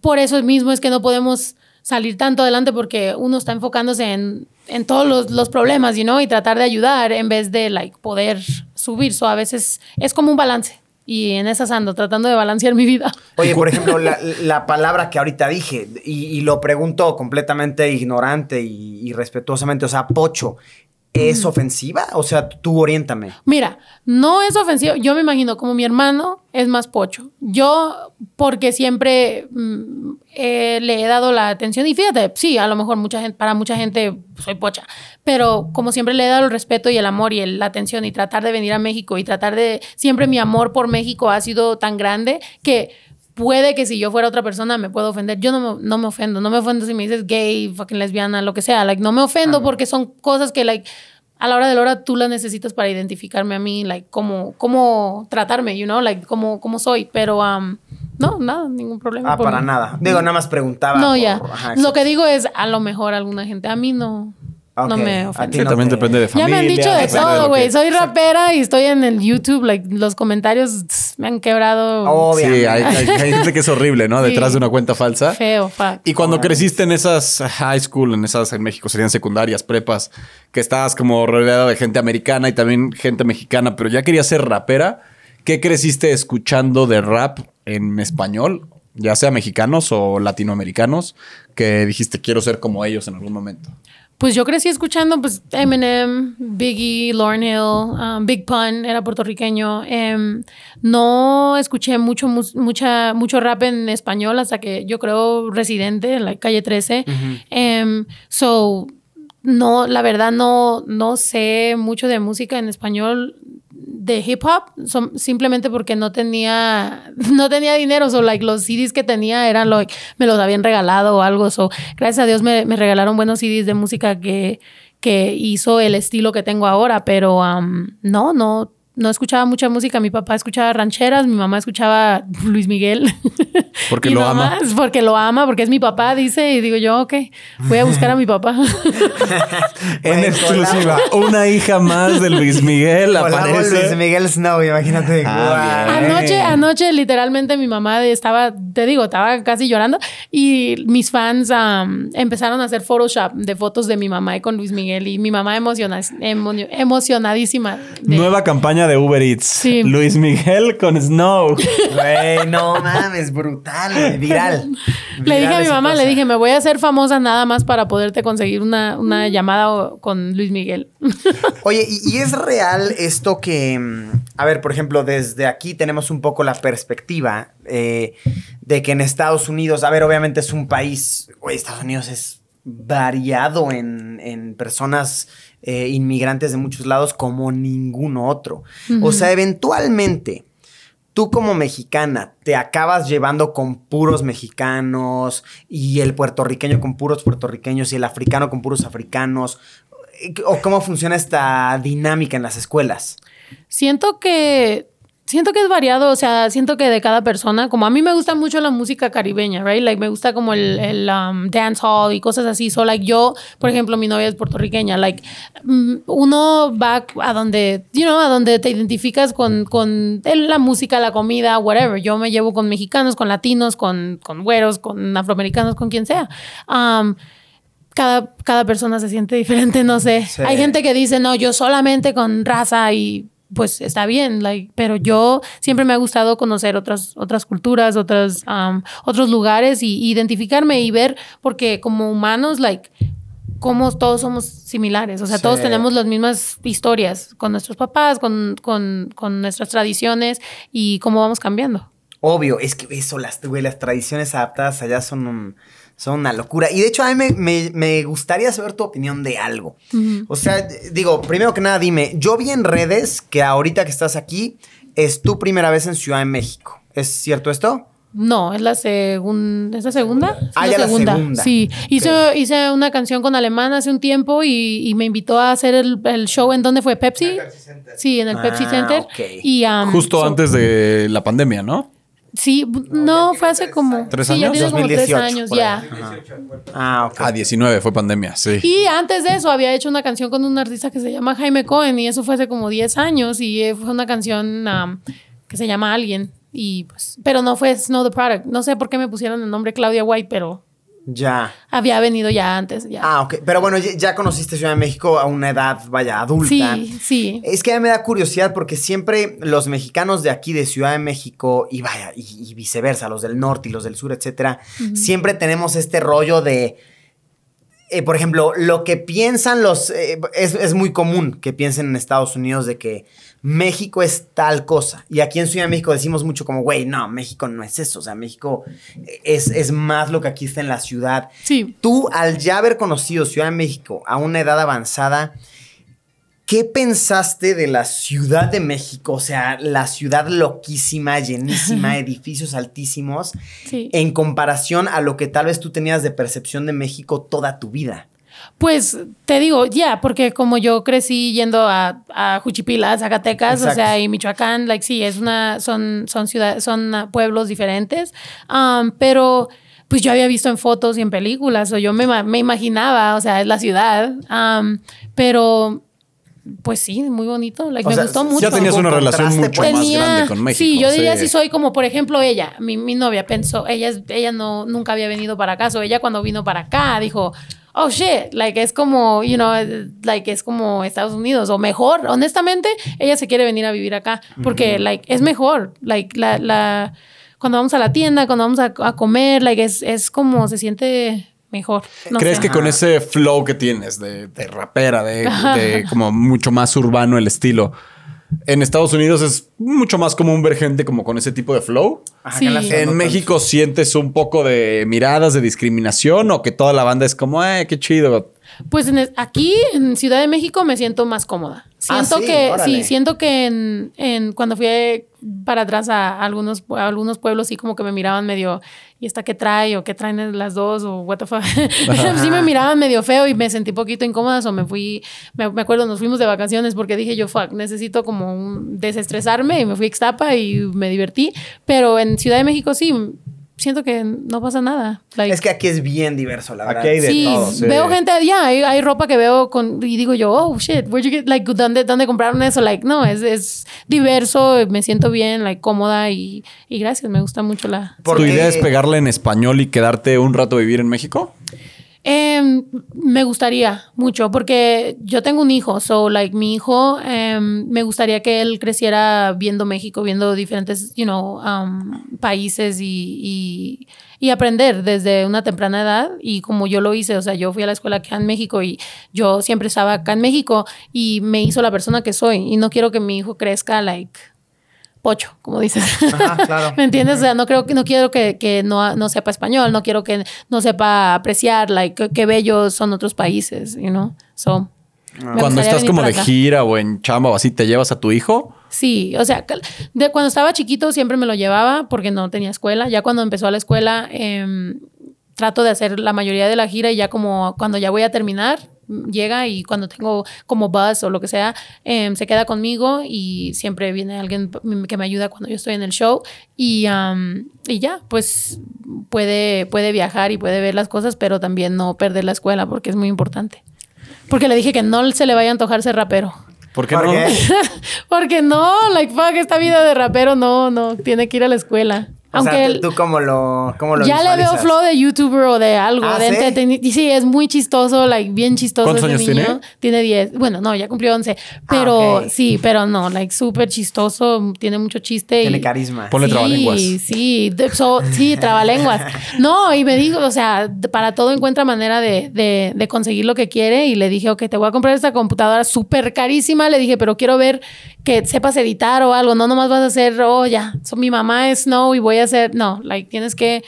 por eso mismo es que no podemos salir tanto adelante porque uno está enfocándose en, en todos los, los problemas, you know, y tratar de ayudar en vez de, like, poder subir. So, a veces es como un balance. Y en esas ando, tratando de balancear mi vida. Oye, por ejemplo, la, la palabra que ahorita dije, y, y lo pregunto completamente ignorante y, y respetuosamente, o sea, pocho, ¿es ofensiva? O sea, tú oriéntame. Mira, no es ofensivo. Yo me imagino como mi hermano es más pocho. Yo, porque siempre mm, eh, le he dado la atención. Y fíjate, sí, a lo mejor mucha gente, para mucha gente soy pocha. Pero como siempre le he dado el respeto y el amor y el- la atención y tratar de venir a México y tratar de. Siempre mi amor por México ha sido tan grande que. Puede que si yo fuera otra persona me puedo ofender. Yo no me, no me ofendo. No me ofendo si me dices gay, fucking lesbiana, lo que sea. Like, no me ofendo porque son cosas que, like, a la hora de la hora tú las necesitas para identificarme a mí, like, cómo, cómo tratarme, you know, like, cómo, cómo soy. Pero, um, no, nada, ningún problema. Ah, para mí. nada. Digo, nada más preguntaba. No, por- ya. ajá, Lo que digo es, a lo mejor alguna gente, a mí no. Ok, No me a ofende. ti Sí, no también te- depende de Ya familia. me han dicho de todo, güey. que- Soy rapera y estoy en el YouTube, like, los comentarios tss, me han quebrado Obviamente. Sí, hay, hay- hay gente que es horrible, ¿no? Sí. Detrás de una cuenta falsa. feo, fuck. Y cuando creciste en esas high school, en esas en México serían secundarias, prepas, que estabas como rodeada de gente americana y también gente mexicana, pero ya querías ser rapera, ¿qué creciste escuchando de rap en español, ya sea mexicanos o latinoamericanos, que dijiste quiero ser como ellos en algún momento? Pues yo crecí escuchando pues Eminem, Biggie, Lauryn Hill, um, Big Pun, era puertorriqueño. Em, no escuché mucho, mucha, mucho rap en español hasta que yo creo Residente, en la calle 13. Em, so, no, la verdad no, no sé mucho de música en español de hip hop son- simplemente porque no tenía [laughs] no tenía dinero. O like los CDs que tenía eran like me los habían regalado o algo. So gracias a Dios me, me regalaron buenos CDs de música que que hizo el estilo que tengo ahora pero um, no no no escuchaba mucha música mi papá escuchaba rancheras mi mamá escuchaba Luis Miguel [laughs] Porque lo ama. porque lo ama porque es mi papá dice y digo yo ok voy a buscar a mi papá [laughs] En exclusiva, una hija más de Luis Miguel aparece. Luis Miguel Snow, imagínate. Ah. Anoche, anoche, literalmente mi mamá estaba, te digo, estaba casi llorando y mis fans am, empezaron a hacer Photoshop de fotos de mi mamá y con Luis Miguel y mi mamá emociona, emo- emocionadísima. de- Nueva campaña de Uber Eats. Sí. Luis Miguel con Snow. Güey, no mames, brutal, güey, viral. Le dije Viral a mi mamá, cosa. le dije, me voy a hacer famosa nada más para poderte conseguir una, una llamada con Luis Miguel. [laughs] Oye, ¿y, y es real esto que, mm, a ver, por ejemplo, desde aquí tenemos un poco la perspectiva eh, de que en Estados Unidos, a ver, obviamente es un país, güey, Estados Unidos es variado en, en personas eh, inmigrantes de muchos lados como ningún otro. O sea, eventualmente... Tú como mexicana te acabas llevando con puros mexicanos y el puertorriqueño con puros puertorriqueños y el africano con puros africanos. ¿O cómo funciona esta dinámica en las escuelas? Siento que siento que es variado, o sea, siento que de cada persona, como a mí me gusta mucho la música caribeña, right? Like me gusta como el, el um, dance hall y cosas así. So like yo, por ejemplo, mi novia es puertorriqueña, like mm, uno va a donde, you know, a donde te identificas con, con la música, la comida, whatever. Yo me llevo con mexicanos, con latinos, con, con güeros, con afroamericanos, con quien sea. Um, cada, cada persona se siente [laughs] diferente, no sé. Sí. Hay gente que dice, no, yo solamente con raza y pues está bien, like, pero yo siempre me ha gustado conocer otras, otras culturas, otras, um, otros lugares y identificarme y ver, porque como humanos, like, como todos somos similares, o sea, Sí. todos tenemos las mismas historias con nuestros papás, con, con, con nuestras tradiciones y cómo vamos cambiando. Obvio, es que eso, las, güey, las tradiciones adaptadas allá son, un- son una locura. Y de hecho, a mí me, me- me gustaría saber tu opinión de algo. O sea, digo, primero que nada, dime, yo vi en redes que ahorita que estás aquí es tu primera vez en Ciudad de México. ¿Es cierto esto? No, es la segunda. ¿Es la segunda? Sí, Ah, ya la segunda. Sí. Hice, hice una canción con Alemán hace un tiempo y, y me invitó a hacer el, el show en donde fue Pepsi. Sí, en el Pepsi Ah, Center. ok. Y, um, Justo so- antes de la pandemia, ¿no? Sí, no, fue hace como. ¿Tres sí, ya años? tiene como tres 2018, años, ya. Ah, ok. Ah, 19 fue pandemia, sí. Y antes de eso había hecho una canción con un artista que se llama Jaime Cohen y eso fue hace como 10 años y eh, fue una canción um, que se llama Alguien. Y pues, pero no fue Snow the Product. No sé por qué me pusieron el nombre Claudia White, pero Ya. había venido ya antes. Ya. Ah, ok. Pero bueno, ya, ya conociste Ciudad de México a una edad, vaya, adulta. sí, sí. Es que a mí me da curiosidad porque siempre los mexicanos de aquí, de Ciudad de México, y vaya, y, y viceversa, los del norte y los del sur, etcétera, siempre tenemos este rollo de. eh, por ejemplo, lo que piensan los. eh, es, es muy común que piensen en Estados Unidos de que México es tal cosa. Y aquí en Ciudad de México decimos mucho como, güey, no, México no es eso. O sea, México es, es más lo que aquí está en la ciudad. Sí. Tú, al ya haber conocido Ciudad de México a una edad avanzada, ¿qué pensaste de la Ciudad de México? O sea, la ciudad loquísima, llenísima, [laughs] edificios altísimos, Sí. en comparación a lo que tal vez tú tenías de percepción de México toda tu vida. Pues te digo, ya, porque como yo crecí yendo a, a Juchipila, Zacatecas, o sea, y Michoacán, like sí, es una, son, son ciudades, son pueblos diferentes. Um, pero pues yo había visto en fotos y en películas, o yo me, me imaginaba, o sea, es la ciudad. Am, pero, pues sí, muy bonito. Like, me sea, gustó mucho. Ya tenías una relación mucho pues. más Tenía- grande con México. Sí, yo diría si soy como, por ejemplo, ella, mi, mi novia pensó, ella, es- ella no, nunca había venido para acá, o ella cuando vino para acá dijo, oh shit, like es como, you know, like es como Estados Unidos, o mejor, honestamente, ella se quiere venir a vivir acá, porque, like, es mejor, like, la, la, cuando vamos a la tienda, cuando vamos a, a comer, like, es, es como, se siente mejor. No ¿Crees sé. que con ese flow que tienes de, de rapera, de como mucho más urbano el estilo, en Estados Unidos es mucho más común ver gente como con ese tipo de flow? Ajá, Sí. ¿En México sientes un poco de miradas de discriminación o que toda la banda es como, eh, qué chido? Pues en aquí en Ciudad de México me siento más cómoda. Ah, Siento sí, que órale. sí, siento que en, en- cuando fui para atrás a algunos a algunos pueblos sí como que me miraban medio y esta qué trae o qué traen las dos o what the fuck. [laughs] sí me miraban medio feo y me sentí poquito incómoda o me fui me, me acuerdo nos fuimos de vacaciones porque dije yo fuck, necesito como un desestresarme y me fui a Ixtapa y me divertí, pero en Ciudad de México sí siento que no pasa nada. Like, Es que aquí es bien diverso, la verdad. Aquí hay de sí, todo, sí. veo gente, ya, hay, hay ropa que veo con, y digo yo, oh shit, where'd you get, like, ¿dónde, dónde compraron eso? Like, no, es, es diverso, me siento bien, like, cómoda y, y gracias, me gusta mucho la. ¿Tu idea es pegarle en español y quedarte un rato a vivir en México? Em, me gustaría mucho porque yo tengo un hijo, so like mi hijo em, me gustaría que él creciera viendo México, viendo diferentes, you know, um, países y, y, y aprender desde una temprana edad. Y como yo lo hice, o sea, yo fui a la escuela acá en México y yo siempre estaba acá en México y me hizo la persona que soy. Y no quiero que mi hijo crezca like pocho, como dices. Ajá, [laughs] claro. ¿Me entiendes? O sea, no creo que no quiero que, que no, no sepa español, no quiero que no sepa apreciar, like, qué- bellos son otros países, you know? So, me Cuando estás como de acá. gira o en chamba o así, ¿te llevas a tu hijo? Sí, o sea, de cuando estaba chiquito siempre me lo llevaba porque no tenía escuela. Ya cuando empezó la escuela, em, trato de hacer la mayoría de la gira y ya como cuando ya voy a terminar, llega y cuando tengo como bus o lo que sea, em, se queda conmigo y siempre viene alguien que me ayuda cuando yo estoy en el show y, am, y ya, pues puede, puede viajar y puede ver las cosas, pero también no perder la escuela porque es muy importante. Porque le dije que no se le vaya a antojar ser rapero. ¿Por qué ¿Por no? qué? [laughs] Porque no, like fuck, esta vida de rapero no, no, tiene que ir a la escuela. O Aunque sea, él- ¿tú cómo lo, cómo lo ya le veo flow de youtuber o de algo, Ah, de ¿sí? Sí, es muy chistoso, like bien chistoso. ¿Cuántos ese años niño. tiene? Tiene 10. Bueno, no, ya cumplió 11. Pero Ah, ok. sí, pero no, like súper chistoso, tiene mucho chiste. Tiene y, carisma. Ponle sí, trabalenguas. Sí, de- so- sí, trabalenguas. [laughs] No, y me dijo, o sea, para todo encuentra manera de, de- de conseguir lo que quiere. Y le dije, ok, te voy a comprar esta computadora súper carísima. Le dije, pero quiero ver que sepas editar o algo. No nomás vas a hacer, oh, ya, so, mi mamá es Snow y voy a hacer. No, like, tienes que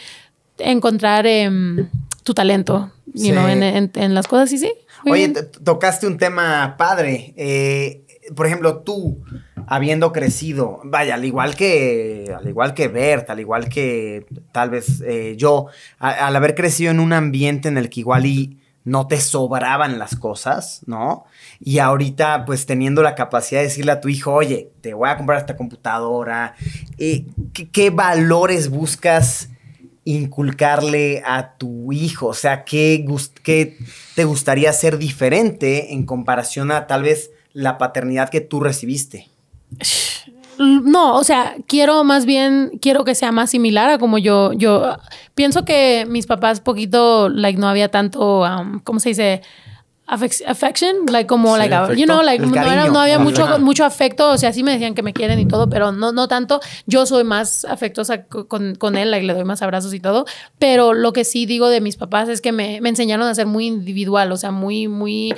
encontrar em, tu talento, you Sí. know, en, en- en las cosas y sí. Oye, tocaste un tema padre. Eh, por ejemplo, tú, habiendo crecido, vaya, al igual que, al igual que Bert, al igual que tal vez eh, yo, a- al haber crecido en un ambiente en el que igual y no te sobraban las cosas, ¿no? Y ahorita, pues teniendo la capacidad de decirle a tu hijo, oye, te voy a comprar esta computadora, eh, ¿qué, valores buscas inculcarle a tu hijo? O sea, ¿qué, qué te gustaría ser diferente en comparación a tal vez la paternidad que tú recibiste? No, o sea, quiero más bien, quiero que sea más similar a como yo, yo pienso que mis papás poquito, like, no había tanto, um, ¿cómo se dice? Affec- affection, like como, Sí, like, you know, like, no, era- no había Ajá. mucho, mucho afecto, o sea, sí me decían que me quieren y todo, pero no, no tanto. Yo soy más afectuosa co- con, con él, like, le doy más abrazos y todo, pero lo que sí digo de mis papás es que me, me enseñaron a ser muy individual, o sea, muy, muy,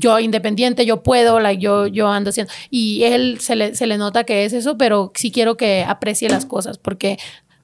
yo independiente, yo puedo, like, yo, yo ando haciendo, y él se le, se le nota que es eso, pero sí quiero que aprecie las cosas, porque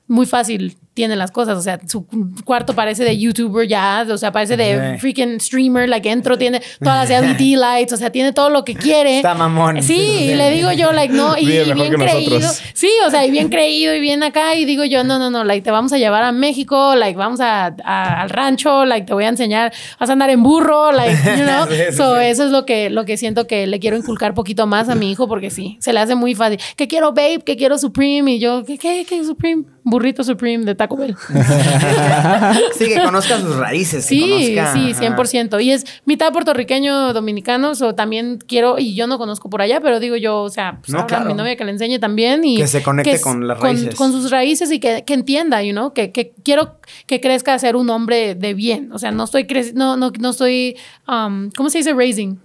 muy fácil tiene las cosas, o sea, su cuarto parece de youtuber ya, o sea, parece de freaking streamer, like entro, tiene todas las LED [laughs] lights, o sea, tiene todo lo que quiere. Está mamón. Sí, y le digo yo, like, no, y, bien creído. nosotros. Sí, o sea, y bien creído y bien acá, y digo yo, no, no, no, like, te vamos a llevar a México, like, vamos a, a- al rancho, like, te voy a enseñar, vas a andar en burro, like, you know. [laughs] Sí, sí, so, sí. eso es lo que, lo que siento que le quiero inculcar poquito más a mi hijo, porque sí, se le hace muy fácil. Que quiero Babe, que quiero Supreme, y yo, ¿qué, qué, qué Supreme? Burrito supreme de Taco Bell. [laughs] Sí, que conozca sus raíces. que Sí, conozca- sí, ajá. 100%. Y es mitad puertorriqueño, dominicano, o también quiero, y yo no conozco por allá, pero digo yo, o sea, pues No, ahora claro. mi novia que le enseñe también y... Que se conecte es- con las raíces. Con, sus raíces y que, que entienda, you know, que, que quiero que crezca a ser un hombre de bien. O sea, no estoy, creci- no, no, no estoy, um, ¿cómo se dice raising?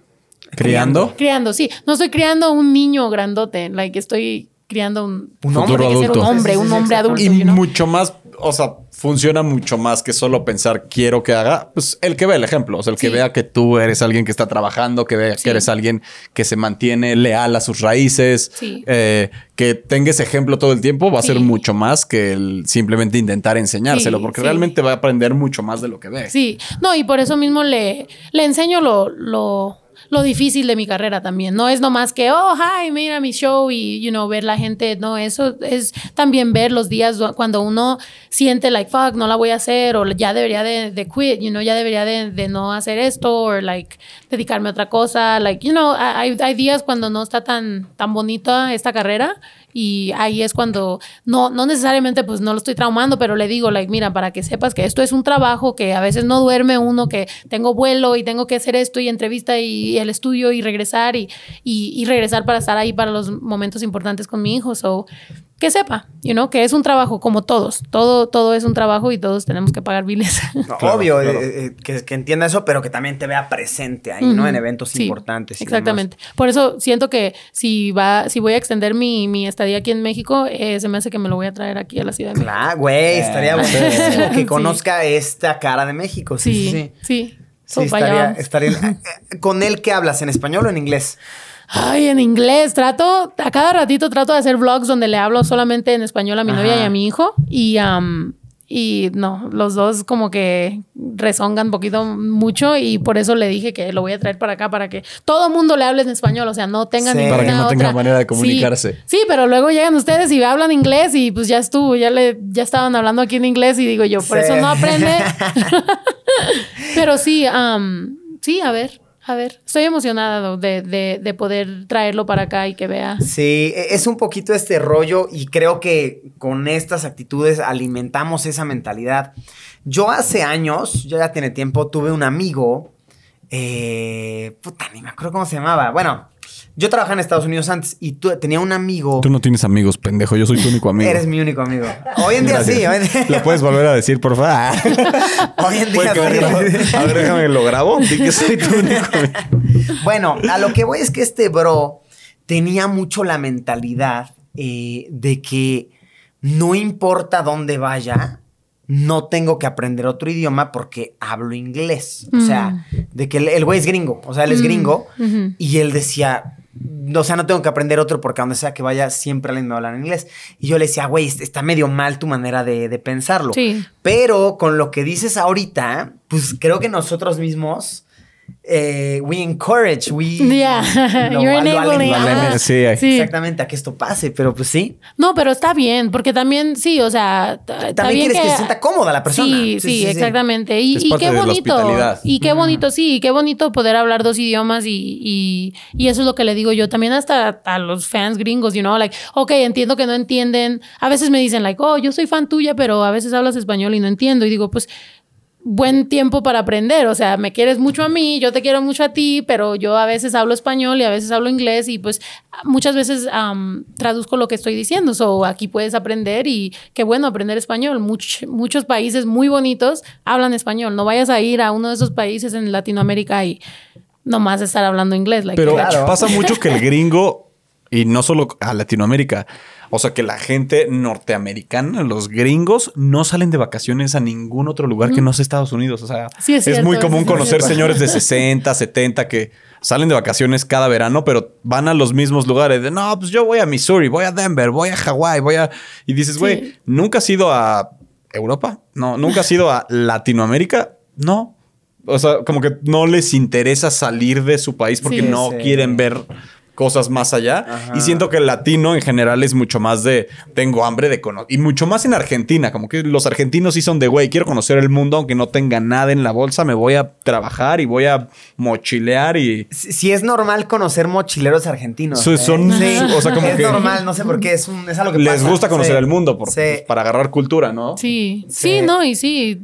Criando. Criando, sí. No estoy criando un niño grandote, like estoy criando un... Un tiene hombre. que ser adulto. un hombre, un hombre adulto, Y mucho más, o sea, funciona mucho más que solo pensar quiero que haga, pues el que ve el ejemplo, o sea, el que Sí. vea que tú eres alguien que está trabajando, que vea Sí. que eres alguien que se mantiene leal a sus raíces, Sí. eh, que tenga ese ejemplo todo el tiempo, va a ser Sí. mucho más que el simplemente intentar enseñárselo, Sí, porque sí. realmente va a aprender mucho más de lo que ve. Sí, no, y por eso mismo le, le enseño lo, lo, lo difícil de mi carrera también. No es nomás que, oh, hi, mira mi show y, you know, ver la gente. No, eso es también ver los días do- cuando uno siente, like, fuck, no la voy a hacer o ya debería de, de quit, you know, ya debería de, de no hacer esto o, like, dedicarme a otra cosa. Like, you know, hay, hay días cuando no está tan, tan bonita esta carrera y ahí es cuando no, no necesariamente pues no lo estoy traumando, pero le digo, like, mira, para que sepas que esto es un trabajo que a veces no duerme uno, que tengo vuelo y tengo que hacer esto y entrevista y el estudio y regresar y, y, y regresar para estar ahí para los momentos importantes con mi hijo. So, que sepa, you know, que es un trabajo como todos. Todo, todo es un trabajo y todos tenemos que pagar biles. [laughs] No, Claro, obvio, claro. eh, eh, que, que entienda eso, pero que también te vea presente ahí, ¿no? En eventos Sí, importantes. y Exactamente. Por eso siento que si va, si voy a extender mi, mi estadía aquí en México, eh, se me hace que me lo voy a traer aquí a la ciudad de. México. Claro, güey, estaría Eh, buenísimo [laughs] que sí. conozca esta cara de México. Sí, sí, Sí, sí. So, estaría- eh, ¿Con él qué hablas? ¿En español o en inglés? Ay, en inglés. Trato, a cada ratito trato de hacer vlogs donde le hablo solamente en español a mi novia y a mi hijo. Y, am, y no, los dos como que rezongan un poquito mucho y por eso le dije que lo voy a traer para acá para que todo mundo le hable en español. O sea, no tengan Sí. Para que no manera de comunicarse. Sí, pero luego llegan ustedes y hablan inglés y pues ya estuvo, ya le, ya estaban hablando aquí en inglés y digo yo, por Sí. eso no aprende. [laughs] [laughs] pero sí, am, sí, a ver, a ver. Estoy emocionada de, de, de poder traerlo para acá y que vea. Sí, e- es un poquito este rollo y creo que con estas actitudes alimentamos esa mentalidad. Yo hace años, ya tiene tiempo, tuve un amigo, eh, puta, ni me acuerdo cómo se llamaba. Bueno, yo trabajaba en Estados Unidos antes y tu- tenía un amigo. Tú no tienes amigos, pendejo. Yo soy tu único amigo. Eres mi único amigo. Hoy en día sí, hoy en día, ¿La puedes volver a decir, por favor? [laughs] hoy en ¿Puede día sí. A ver, déjame lo grabo. Di que soy tu único amigo. Bueno, a lo que voy es que este bro tenía mucho la mentalidad eh, de que no importa dónde vaya, no tengo que aprender otro idioma porque hablo inglés. O sea, de que el, el güey es gringo, o sea, él es Mm, gringo. Y él decía, o sea, no tengo que aprender otro porque a donde sea que vaya siempre alguien me va a hablar en inglés. Y yo le decía, güey, est- está medio mal tu manera de, de pensarlo. Sí. Pero con lo que dices ahorita, pues creo que nosotros mismos, eh, we encourage, we... Yeah, lo- you're enabling. Sí. Sí. Exactamente, a que esto pase, pero pues sí. No, pero está bien, porque también, sí, o sea, También bien quieres que... se sienta cómoda la persona. Sí, sí, exactamente. Y, Es y parte qué de la bonito. Y qué bonito, sí, y qué bonito poder hablar dos idiomas y, y, y eso es lo que le digo yo también hasta a los fans gringos, you know, like, ok, entiendo que no entienden. A veces me dicen, like, oh, yo soy fan tuya, pero a veces hablas español y no entiendo. Y digo, pues, buen tiempo para aprender. O sea, me quieres mucho a mí, yo te quiero mucho a ti, pero yo a veces hablo español y a veces hablo inglés y pues muchas veces traduzco lo que estoy diciendo. So, aquí puedes aprender y qué bueno aprender español. Much- muchos países muy bonitos hablan español. No vayas a ir a uno de esos países en Latinoamérica y nomás estar hablando inglés. like, Pero Claro. pasa mucho que el gringo, y no solo a Latinoamérica, o sea que la gente norteamericana, los gringos, no salen de vacaciones a ningún otro lugar que no sea Estados Unidos. O sea, Sí, es cierto, muy común es conocer cierto. señores de 60, 70 que salen de vacaciones cada verano, pero van a los mismos lugares. De no, pues yo voy a Missouri, voy a Denver, voy a Hawái, voy a. Y dices, güey, Sí. ¿nunca has ido a Europa? No, ¿nunca has ido a Latinoamérica? No. O sea, como que no les interesa salir de su país porque Sí. no Sí. quieren ver cosas más allá. Y siento que el latino en general es mucho más de tengo hambre de conocer. Y mucho más en Argentina, como que los argentinos sí son de, güey, quiero conocer el mundo aunque no tenga nada en la bolsa, me voy a trabajar y voy a mochilear y... Si si es normal conocer mochileros argentinos. Son- ¿eh? son- Sí, o sea, como es que- normal, no sé por qué, es, un, es algo que Les pasa. gusta conocer Sí. el mundo por- Sí. pues, para agarrar cultura, ¿no? Sí, sí, Sí. no, y sí.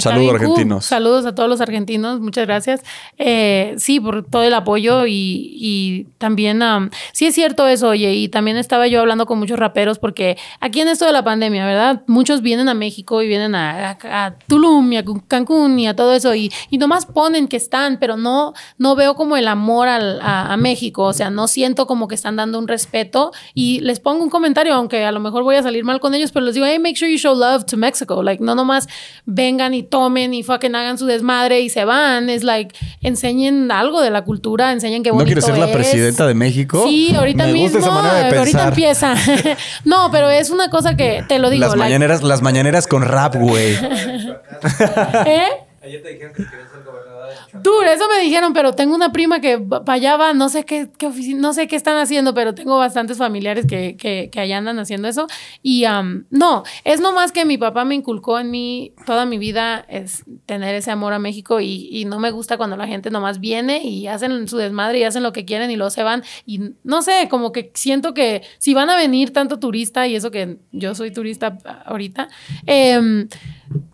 Saludos, argentinos. Saludos a todos los argentinos, muchas gracias. Eh, sí, por todo el apoyo y, y también, am, sí es cierto eso, oye, y también estaba yo hablando con muchos raperos porque aquí en esto de la pandemia, ¿verdad? Muchos vienen a México y vienen a, a- a Tulum y a Cancún y a todo eso y, y nomás ponen que están, pero no, no veo como el amor al- a, a México, o sea, no siento como que están dando un respeto y les pongo un comentario, aunque a lo mejor voy a salir mal con ellos, pero les digo, hey, make sure you show love to Mexico, like, no nomás vengan y tomen y fucking hagan su desmadre y se van, es like, enseñen algo de la cultura, enseñen qué ¿No bonito quieres ser la es. presidenta de México? Sí, ahorita Me mismo, gusta esa manera de ahorita empieza. [laughs] no, pero es una cosa que te lo digo. Las like, mañaneras, las mañaneras con rap, güey. [laughs] ¿Eh? Ayer te dijeron que Dude, eso me dijeron, pero tengo una prima que para allá va, no sé qué, qué oficina, no sé qué están haciendo, pero tengo bastantes familiares que, que, que allá andan haciendo eso. Y am, no, es nomás que mi papá me inculcó en mí toda mi vida es tener ese amor a México y, y no me gusta cuando la gente nomás viene y hacen su desmadre y hacen lo que quieren y luego se van. Y no sé, como que siento que si van a venir tanto turista y eso que yo soy turista ahorita, em,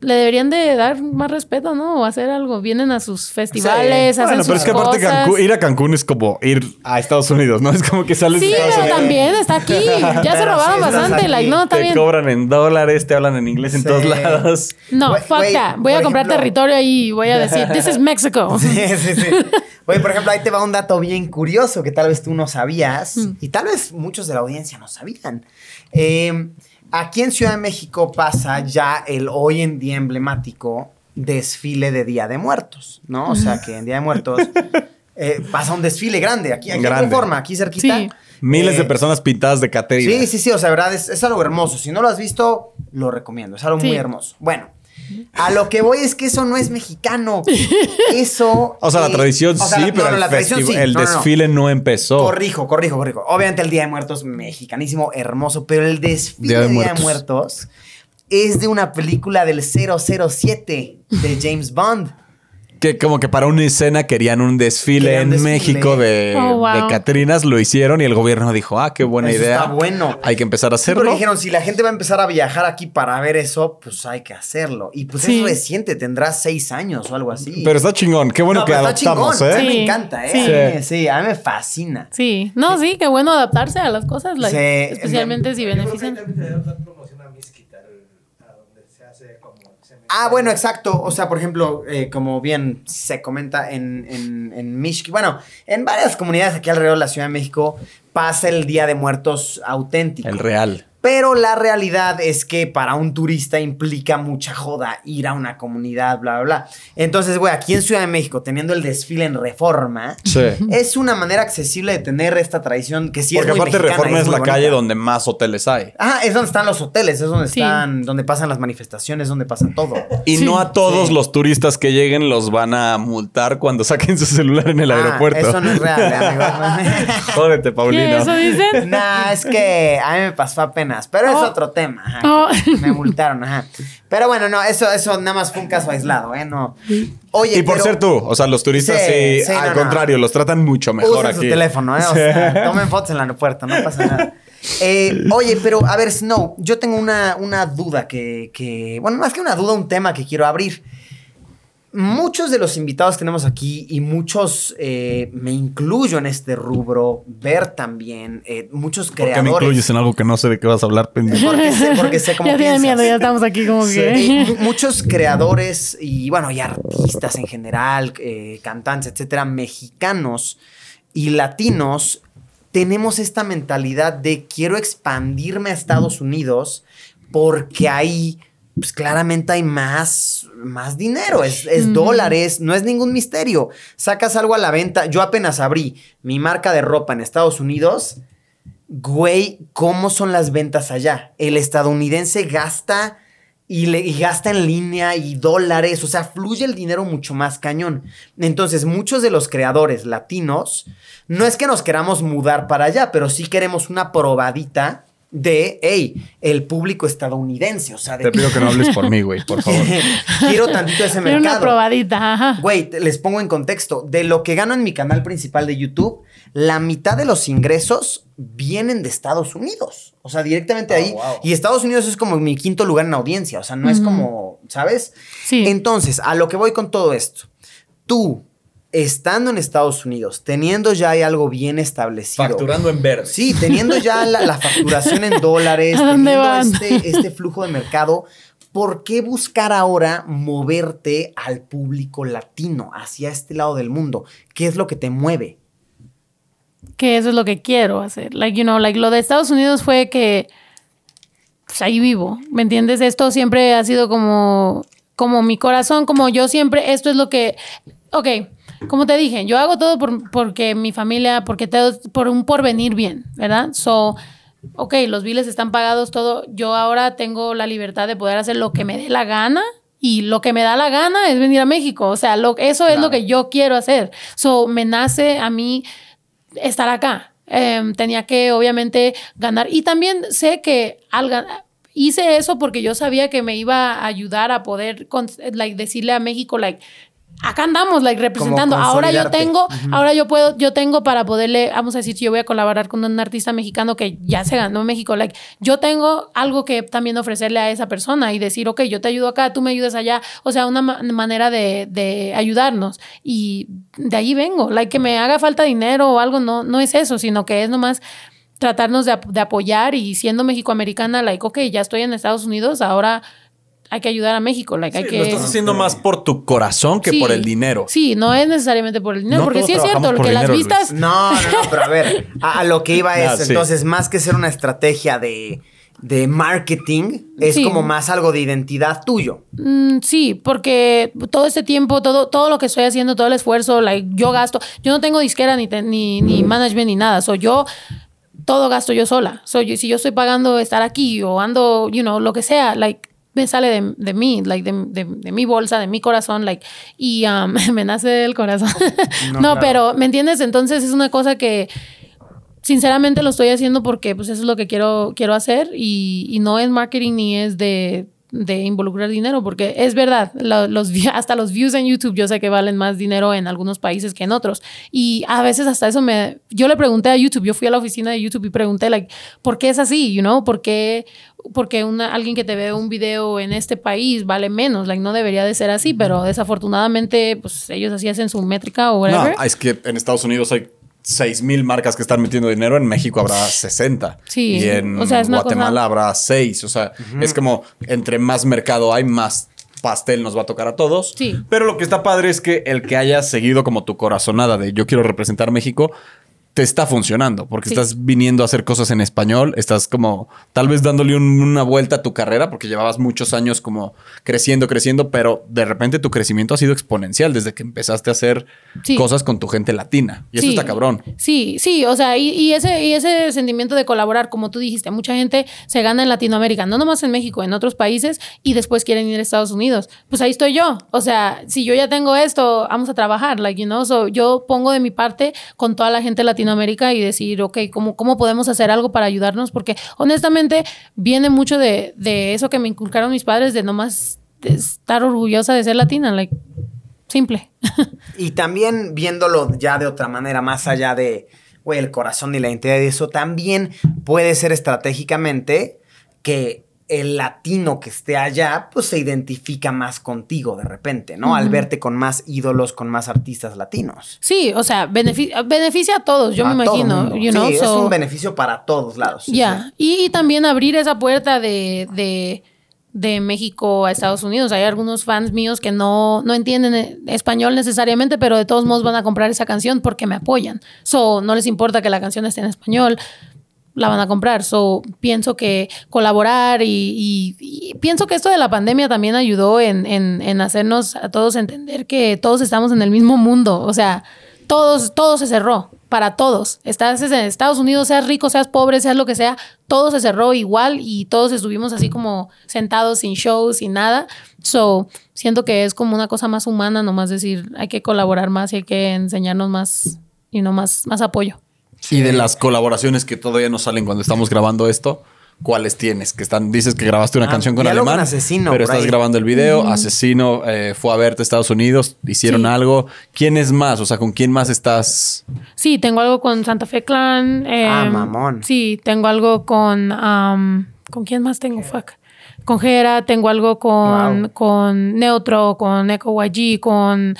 le deberían de dar más respeto, ¿no? O hacer algo. Vienen a sus festivales, hacen Bueno, pero sus es que aparte. Cancún- ir a Cancún es como ir a Estados Unidos, ¿no? [laughs] Es como que sales Sí, de Estados pero Unidos. también está aquí. Ya se robaron sí bastante. aquí. Like, no, está Te bien. cobran en dólares, te hablan en inglés en Sí. todos lados. No, fuck that. Voy a comprar ejemplo- territorio ahí y voy a decir, this is Mexico. [laughs] Sí, sí, sí. [laughs] Oye, por ejemplo, ahí te va un dato bien curioso que tal vez tú no sabías Mm. y tal vez muchos de la audiencia no sabían. Eh, aquí en Ciudad de México pasa ya el hoy en día emblemático desfile de Día de Muertos, ¿no? O sea, que en Día de Muertos [laughs] eh, pasa un desfile grande aquí, aquí Grande. en forma, aquí cerquita. Sí. Miles Eh, de personas pintadas de Caterina. Sí, sí, sí, o sea, verdad, es, es algo hermoso. Si no lo has visto, lo recomiendo. Es algo Sí. muy hermoso. Bueno, a lo que voy es que eso no es mexicano. [laughs] Eso. O sea, la tradición o sea, sí, pero el, desfile no, empezó. Corrijo, corrijo, corrijo. Obviamente el Día de Muertos, mexicanísimo, hermoso, pero el desfile Día de de Día de Muertos. Muertos es de una película del 007 de James Bond. Que como que para una escena querían un desfile Querían en desfile. México de, Oh, wow. de Catrinas, lo hicieron y el gobierno dijo, ah, qué buena Eso idea. está bueno. Hay que empezar a Sí, hacerlo. porque dijeron, si la gente va a empezar a viajar aquí para ver eso, pues hay que hacerlo. Y pues Sí. es reciente, tendrá seis años o algo así. Pero está chingón. Qué bueno No, que pero está adoptamos, chingón. A ¿eh? mí Sí, me encanta, sí. ¿eh? Sí. a mí me fascina. Sí. No, sí, qué bueno adaptarse a las cosas. like, Sí. especialmente si benefician. también te deben dar promoción a Mezquita, al- a donde se hace como... se mete- Ah, bueno, exacto. O sea, por ejemplo, eh, como bien se comenta en, en, en Mixqui- bueno, en varias comunidades aquí alrededor de la Ciudad de México pasa el Día de Muertos auténtico. El real. Pero la realidad es que para un turista implica mucha joda ir a una comunidad, bla, bla, bla. Entonces, güey, aquí en Ciudad de México, teniendo el desfile en Reforma, Sí. es una manera accesible de tener esta tradición que sí Porque es muy aparte mexicana Reforma es la bonita. calle donde más hoteles hay. Ajá, es donde están los hoteles, es donde Sí. están, donde pasan las manifestaciones, donde pasa todo. Y Sí. no a todos Sí. los turistas que lleguen los van a multar cuando saquen su celular en el Ah, aeropuerto. Eso no es real, amigos. [laughs] Jódete, ¿Qué Paulino. eso dicen? nah, es que a mí me pasó apenas, pero es Oh. otro tema. ajá, Oh. [laughs] Me multaron, ajá. Pero bueno, no, eso, eso nada más fue un caso aislado, ¿eh? No. Oye, Y por pero ser tú, o sea, los turistas sí, Sí, sí, al no, no. contrario, los tratan mucho mejor usen aquí. su teléfono, ¿eh? O Sí. sea, tomen fotos en el aeropuerto, no pasa nada. Eh, oye, pero a ver, Snow, yo tengo una, una duda que, que, bueno, más que una duda, un tema que quiero abrir. Muchos de los invitados que tenemos aquí y muchos, eh, me incluyo en este rubro, ver también, eh, muchos ¿Por qué creadores. me incluyes en algo que no sé de qué vas a hablar, pendejo? Porque sé, porque sé [laughs] cómo ya tienen piensas. miedo, ya estamos aquí como Sí, que. muchos creadores y bueno, y artistas en general, eh, cantantes, etcétera, mexicanos y latinos, tenemos esta mentalidad de quiero expandirme a Estados Unidos porque ahí, pues claramente hay más, más dinero, es, es dólares, no es ningún misterio. Sacas algo a la venta, yo apenas abrí mi marca de ropa en Estados Unidos. Güey, ¿cómo son las ventas allá? El estadounidense gasta y, le, y gasta en línea y dólares, o sea, fluye el dinero mucho más cañón. Entonces, muchos de los creadores latinos, no es que nos queramos mudar para allá, pero sí queremos una probadita de, hey, el público estadounidense, o sea, de Te pido que no hables por mí, güey, por favor. [laughs] quiero tantito ese Era una mercado. probadita. Güey, les pongo en contexto. De lo que gano en mi canal principal de YouTube, la mitad de los ingresos vienen de Estados Unidos. O sea, directamente Oh, ahí. wow. Y Estados Unidos es como mi quinto lugar en audiencia. O sea, no es como, ¿sabes? Sí. Entonces, a lo que voy con todo esto. Tú, estando en Estados Unidos, teniendo ya algo bien establecido. Facturando en verde. Sí, teniendo ya la, la facturación en dólares, [laughs] ¿A dónde teniendo van? este, este flujo de mercado, ¿por qué buscar ahora moverte al público latino, hacia este lado del mundo? ¿Qué es lo que te mueve? que eso es lo que quiero hacer. Like, you know, like lo de Estados Unidos fue que pues ahí vivo, ¿me entiendes? Esto siempre ha sido como, como mi corazón, como yo siempre, esto es lo que, ok, como te dije, yo hago todo por, porque mi familia, porque todo, por un porvenir bien, ¿verdad? So, ok, los biles están pagados, todo, yo ahora tengo la libertad de poder hacer lo que me dé la gana. Y lo que me da la gana es venir a México. O sea, lo, eso es lo que yo quiero hacer. So, me nace a mí estar acá. Em, tenía que obviamente ganar. Y también sé que al hice eso porque yo sabía que me iba a ayudar a poder cons- like, decirle a México, like, acá andamos, like, representando. Ahora yo tengo, ahora yo puedo, yo tengo para poderle, vamos a decir, si yo voy a colaborar con un artista mexicano que ya se ganó en México, like, yo tengo algo que también ofrecerle a esa persona y decir, ok, yo te ayudo acá, tú me ayudas allá. O sea, una ma- manera de, de ayudarnos. Y de ahí vengo. Like, que me haga falta dinero o algo, no, no es eso, sino que es nomás tratarnos de, de apoyar y siendo mexicoamericana, like, ok, ya estoy en Estados Unidos, ahora hay que ayudar a México, like, hay Sí, que... Lo estás haciendo más por tu corazón que Sí. por el dinero. Sí, no es necesariamente por el dinero, No porque sí es cierto, por que las vistas... No, no, no, pero a ver, a, a lo que iba [laughs] es, Ah, sí. entonces, más que ser una estrategia de, de marketing, es Sí. como más algo de identidad tuyo. Mm, sí, porque todo este tiempo, todo, todo lo que estoy haciendo, todo el esfuerzo, like, yo gasto. Yo no tengo disquera ni, te- ni, ni management ni nada. Soy yo, todo gasto yo sola. Soy, si yo estoy pagando estar aquí o ando, you know, lo que sea, like, me sale de, de mí, like, de, de- de mi bolsa, de mi corazón, like, y um, [laughs] me nace del corazón. [laughs] no, claro. pero, ¿me entiendes? Entonces es una cosa que sinceramente lo estoy haciendo porque pues eso es lo que quiero, quiero hacer y, y no es marketing ni es de, de involucrar dinero porque es verdad, lo- los, [laughs] hasta los views en YouTube yo sé que valen más dinero en algunos países que en otros y a veces hasta eso me... Yo le pregunté a YouTube, yo fui a la oficina de YouTube y pregunté, like, ¿por qué es así? You know? ¿Por qué, porque una, alguien que te ve un video en este país vale menos? Like, no debería de ser así, pero desafortunadamente pues ellos así hacen su métrica o No, whatever. es que en Estados Unidos hay 6 mil marcas que están metiendo dinero. En México habrá 60. Sí, Y en o sea, Guatemala cosa- habrá 6. O sea, es como entre más mercado hay, más pastel nos va a tocar a todos. Sí. Pero lo que está padre es que el que hayas seguido como tu corazonada de yo quiero representar México, te está funcionando porque Sí. estás viniendo a hacer cosas en español, estás como tal vez dándole un- una vuelta a tu carrera porque llevabas muchos años como creciendo, creciendo, pero de repente tu crecimiento ha sido exponencial desde que empezaste a hacer Sí. cosas con tu gente latina. Y eso está cabrón. Sí, sí, o sea, y, y ese, y ese sentimiento de colaborar, como tú dijiste, mucha gente se gana en Latinoamérica, no nomás en México, en otros países, y después quieren ir a Estados Unidos. Pues ahí estoy yo. O sea, si yo ya tengo esto, vamos a trabajar, like, you know, so yo pongo de mi parte con toda la gente de Latinoamérica y decir, ok, ¿cómo, cómo podemos hacer algo para ayudarnos? Porque honestamente viene mucho de, de eso que me inculcaron mis padres, de nomás estar orgullosa de ser latina, simple. [laughs] Y también viéndolo ya de otra manera, más allá de, güey, el corazón y la identidad de eso, también puede ser estratégicamente que el latino que esté allá, pues se identifica más contigo de repente, ¿no? Al verte con más ídolos, con más artistas latinos. Sí, o sea, benefi- beneficia a todos, yo A me todo imagino. sí, es un beneficio para todos lados. Ya, sí. y, y también abrir esa puerta de, de, de México a Estados Unidos. Hay algunos fans míos que no, no entienden eh, español necesariamente, pero de todos modos van a comprar esa canción porque me apoyan. So, no les importa que la canción esté en español, la van a comprar. So, pienso que colaborar y, pienso que esto de la pandemia también ayudó en, en, en hacernos a todos entender que todos estamos en el mismo mundo. O sea, todos, todo se cerró. para todos. Estás en Estados Unidos, seas rico, seas pobre, seas lo que sea, todo se cerró igual y todos estuvimos así como sentados sin shows, sin nada. So, siento que es como una cosa más humana, nomás decir, hay que colaborar más y hay que enseñarnos más y no más, más apoyo. Y de las colaboraciones que todavía no salen cuando estamos grabando esto, ¿cuáles tienes? Que están, dices que grabaste una Ah, canción con Alemán, con Asesino, pero estás ahí. grabando el video. Asesino eh, fue a verte a Estados Unidos, hicieron Sí. algo. ¿Quién es más? O sea, ¿con quién más estás? Sí, tengo algo con Santa Fe Clan. eh, Ah, mamón. Sí, tengo algo con. ¿Con quién más tengo? Fuck. Con Jera, tengo algo con, Wow. con Neutro, con Echo YG, con.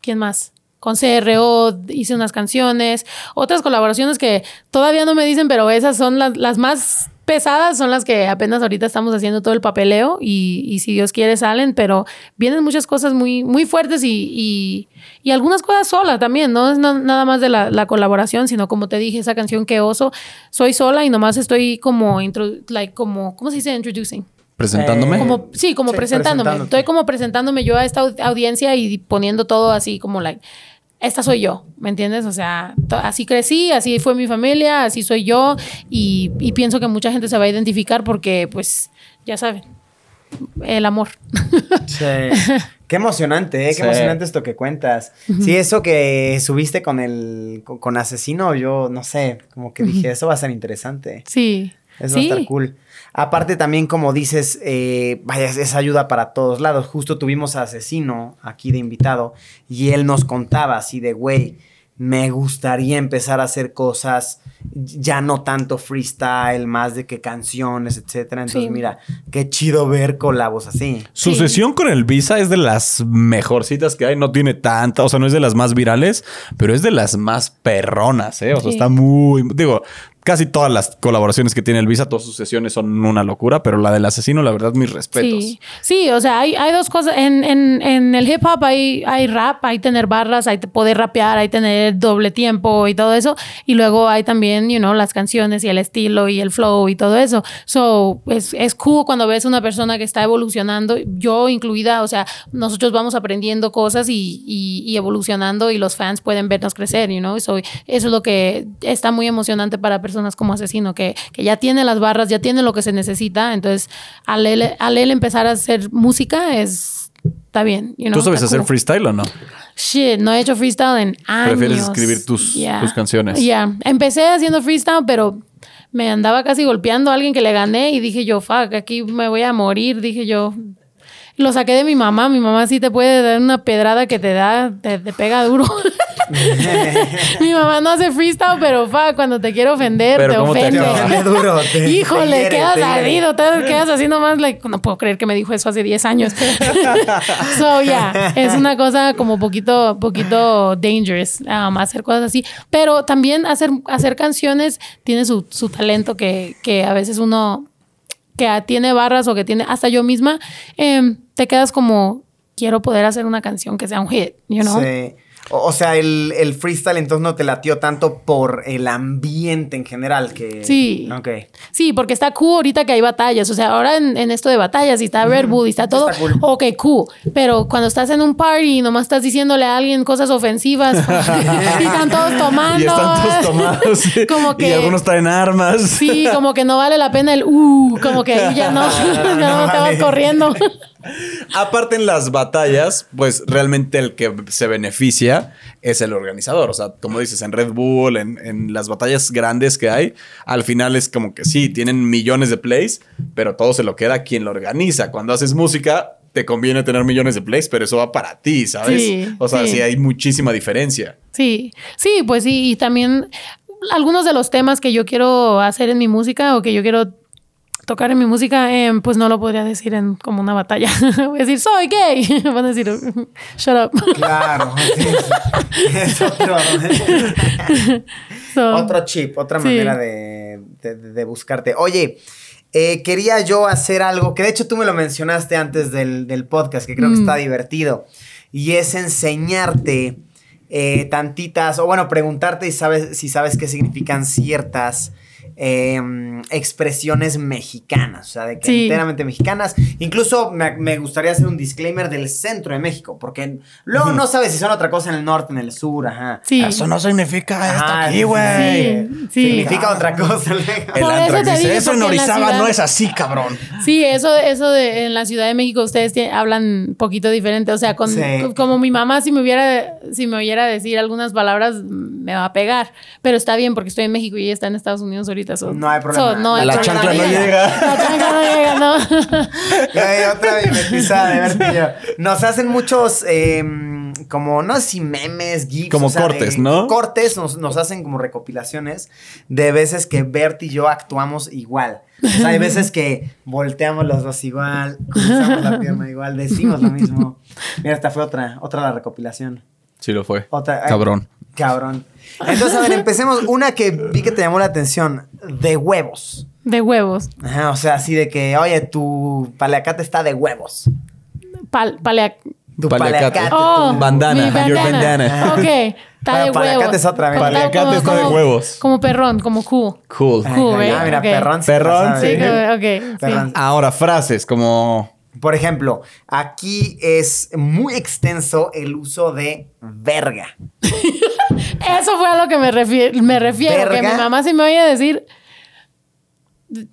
¿Quién más? Con CRO hice unas canciones. Otras colaboraciones que todavía no me dicen, pero esas son las, las más pesadas, son las que apenas ahorita estamos haciendo todo el papeleo y, y si Dios quiere salen, pero vienen muchas cosas muy, muy fuertes y, y, y algunas cosas sola también, no es na- nada más de la, la colaboración, sino como te dije, esa canción que oso, soy sola y nomás estoy como, intro, like, como ¿cómo se dice? Introducing. ¿Presentándome? Como, sí, como Sí, presentándome. Estoy como presentándome yo a esta au- audiencia y poniendo todo así como, like, esta soy yo, ¿me entiendes? O sea, así crecí, así fue mi familia, así soy yo y, y pienso que mucha gente se va a identificar porque, pues, ya saben, el amor. [laughs] Sí. Qué emocionante, ¿eh? Qué Sí. emocionante esto que cuentas. Sí, eso que subiste con el con, con asesino, yo no sé, como que dije, eso va a ser interesante. Sí. Eso va a sí. estar cool. Aparte también, como dices, eh, vaya, es ayuda para todos lados. Justo tuvimos a Asesino aquí de invitado y él nos contaba así de, güey, me gustaría empezar a hacer cosas ya no tanto freestyle, más de que canciones, etcétera. Entonces, Sí. mira, qué chido ver colabos así. Su Sí. sesión con el Visa es de las mejorcitas que hay. No tiene tanta, o sea, no es de las más virales, pero es de las más perronas, ¿eh? O sea, Sí. está muy. Digo, casi todas las colaboraciones que tiene el Visa, todas sus sesiones son una locura, pero la del asesino, la verdad, mis respetos. Sí, sí, o sea, hay, hay dos cosas. En, en, en el hip hop hay, hay rap, hay tener barras, hay poder rapear, hay tener doble tiempo y todo eso. Y luego hay también, you know, las canciones y el estilo y el flow y todo eso. So, es, es cool cuando ves una persona que está evolucionando, yo incluida, o sea, nosotros vamos aprendiendo cosas y, y, y evolucionando y los fans pueden vernos crecer, you know. So, eso es lo que está muy emocionante para personas como Asesino, que, que ya tiene las barras, ya tiene lo que se necesita. Entonces, al él, al él empezar a hacer música, es. Está bien. you know, ¿Tú sabes hacer cool. freestyle o no? Shit, no he hecho freestyle en años. Prefieres escribir tus- tus canciones. Ya, empecé haciendo freestyle, pero me andaba casi golpeando a alguien que le gané y dije yo, fuck, aquí me voy a morir, dije yo. Lo saqué de mi mamá, mi mamá sí te puede dar una pedrada que te da, te, te pega duro. [laughs] [laughs] mi mamá no hace freestyle, pero fuck, cuando te quiere ofender, Pero te ¿cómo te ofende. duro. te- [laughs] Híjole, quedas ardido, te quedas así nomás, like, no puedo creer que me dijo eso hace 10 años. [laughs] so, yeah, es una cosa como poquito, poquito dangerous, um, hacer cosas así. Pero también hacer, hacer canciones tiene su, su talento que, que a veces uno que tiene barras o que tiene, hasta yo misma, em, te quedas como, quiero poder hacer una canción que sea un hit, you know? Sí. O, o sea, el, el freestyle entonces no te latió tanto por el ambiente en general que... Sí. Ok. Sí, porque está cool ahorita que hay batallas. O sea, ahora en, en esto de batallas y está Red Bull y está todo. Está cool. Ok, cool. Pero cuando estás en un party y nomás estás diciéndole a alguien cosas ofensivas [laughs] y están todos tomando. Y están todos [laughs] tomados. Como que- Y algunos traen armas. Sí, como que no vale la pena el uh, como que ahí ya no, [laughs] ya no, te vas corriendo. Aparte en las batallas, pues realmente el que se beneficia es el organizador. O sea, como dices, en Red Bull, en, en las batallas grandes que hay, al final es como que sí, tienen millones de plays, pero todo se lo queda quien lo organiza. Cuando haces música, te conviene tener millones de plays, pero eso va para ti, ¿sabes? Sí, o sea, sí. sí hay muchísima diferencia. Sí, sí, pues sí, y también algunos de los temas que yo quiero hacer en mi música o que yo quiero tocar en mi música, eh, pues no lo podría decir en como una batalla. [laughs] Voy a decir, soy gay. [laughs] Van a decir, shut up. [laughs] Claro. sí, sí. Es otro, So, otro chip, otra Sí. manera de, de- de buscarte. Oye, eh, quería yo hacer algo que de hecho tú me lo mencionaste antes del, del podcast, que creo que Mm. está divertido. Y es enseñarte eh, tantitas, o bueno, preguntarte si sabes, si sabes qué significan ciertas eh, expresiones mexicanas, o sea, de que Sí. enteramente mexicanas. Incluso me, me gustaría hacer un disclaimer del centro de México, porque luego no sabes si son otra cosa en el norte, en el sur, ajá. Sí. Eso no significa esto Ajá, aquí, güey. Sí, sí. Significa otra cosa. El Por eso Antrax te dice, eso en Orizaba ciudad- no es así, cabrón. Sí, eso, eso de en la Ciudad de México ustedes tie- hablan un poquito diferente. O sea, con, como mi mamá, si me hubiera, si me oyera decir algunas palabras, me va a pegar. Pero está bien porque estoy en México y ella está en Estados Unidos ahorita. So- No hay problema. so, no, La la chancla no llega. La chancla no llega, no. [laughs] Hay otra mimetizada de Bertillo. Nos hacen muchos, eh, como, no sé si memes, gifs. Como o sea, de- cortes, ¿no? Cortes, nos, nos hacen como recopilaciones de veces que Bert y yo actuamos igual. O sea, hay veces que volteamos los dos igual, cruzamos la pierna igual, decimos lo mismo. [laughs] Mira, esta fue otra, otra la recopilación. Sí lo fue. Otra, ay, Cabrón. Entonces, a ver, empecemos. Una que vi que te llamó la atención, de huevos. De huevos. Ajá, o sea, así de que, oye, tu paleacate está de huevos. Pal, palea- Tu paleacate. Oh, tu- Bandana, mi your bandana. Ok, está Bueno, de paliacate huevos. es otra vez. Como- Paliacate como- está de huevos. Como perrón, como cool. Cool. Cool, ¿eh? ah, mira, Ok. perrón. sí Perrón. Sí. Perrón. Ahora, frases como... Por ejemplo, aquí es muy extenso el uso de verga. [laughs] Eso fue a lo que me, refiero me refiero. Que Verga. mi mamá se me oye decir.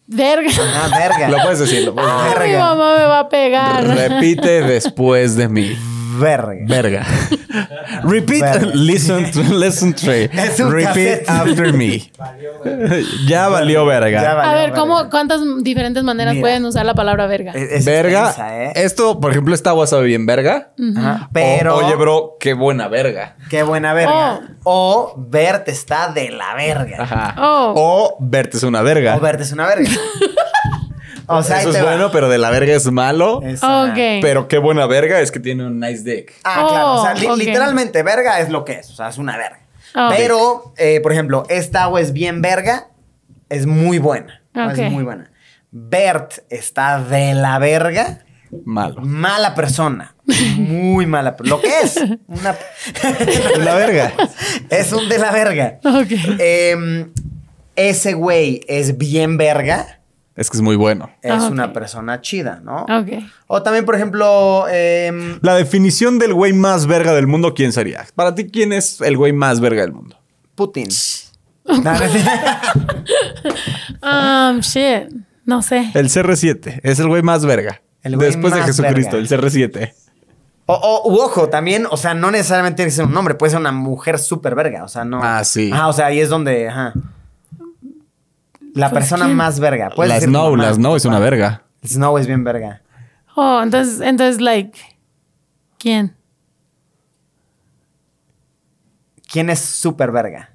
Verga. Ah, verga. Lo puedes decir, lo puedes decir. Ay, mi mamá me va a pegar. Repite después de mí. Verga. Verga. [laughs] Repeat, Verga. listen, to, listen. [laughs] Es un Repeat cassette. after me. [laughs] ya valió verga. Ya valió A ver, ¿cómo, verga. ¿cuántas diferentes maneras Mira. pueden usar la palabra verga? Es, es verga. extensa, ¿eh? Esto, por ejemplo, está wasabi bien verga. Ajá, Pero. O, oye, bro, qué buena verga. Qué buena verga. O Bert está de la verga. Ajá. Oh. O verte es una verga. O Bert es una verga. O sea, Eso es va. bueno, pero de la verga es malo. Esa- Ok. Pero qué buena verga es que tiene un nice dick. Ah, claro. O sea, Oh, li- literalmente, verga es lo que es. O sea, es una verga. Ah. Pero, eh, por ejemplo, esta agua es bien verga. Es muy buena. Es muy buena. Bert está de la verga. Malo. Mala persona. Muy mala. Lo que es. Una... [laughs] La verga. es un de la verga. Ok. Em, ese güey es bien verga. Es que es muy bueno. Es Ah, una persona chida, ¿no? Ok. O también, por ejemplo, em, La definición del güey más verga del mundo, ¿quién sería? Para ti, ¿quién es el güey más verga del mundo? Putin. [laughs] Um, shit. No sé. El CR7 es el güey más verga. El güey Después de Jesucristo, verga. el CR7. O, o- u ojo, también, o sea, no necesariamente tiene que ser un hombre, puede ser una mujer súper verga, o sea, no. Ah, sí. Ajá, o sea, ahí es donde, ajá. La Pues, persona ¿quién? más verga. La decir Snow, la Snow es una verga. Snow es bien verga. Oh, entonces, entonces, like. ¿Quién? ¿Quién es súper verga?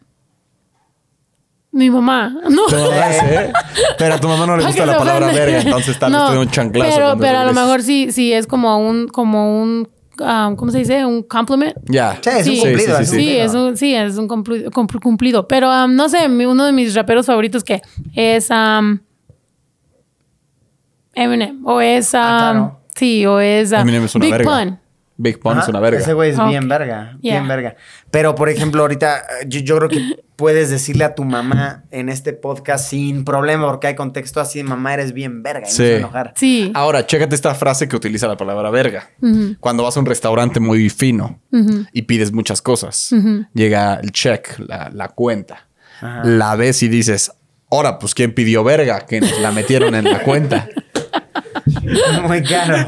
Mi mamá. No. [laughs] ¿eh? Pero a tu mamá no le gusta la palabra verga, entonces tal vez No, un chanclazo. Pero, pero a lo mejor sí, sí es como un, como un, um, ¿cómo se dice? Un compliment. Ya. Sí, es un Sí. cumplido. Sí, es sí, un Sí, cumplido. es un, sí, es un cumpli- cumpl- cumplido. Pero um, no sé, uno de mis raperos favoritos que es um, Eminem. O es. Um, Ah, claro. Sí, o es. uh, Eminem es una Big verga. Pun. Big Pun es una verga. Ese güey es bien verga. Bien verga. Pero, por ejemplo, ahorita eh, yo, yo creo que [laughs] puedes decirle a tu mamá en este podcast sin problema, porque hay contexto así: mamá, eres bien verga. Y no Sí. se enojar. Sí. Ahora, chécate esta frase que utiliza la palabra verga. Cuando vas a un restaurante muy fino y pides muchas cosas, llega el check, la, la cuenta. Ajá. La ves y dices, ahora, pues, ¿quién pidió verga? Que nos la metieron en la cuenta. [laughs] Muy caro.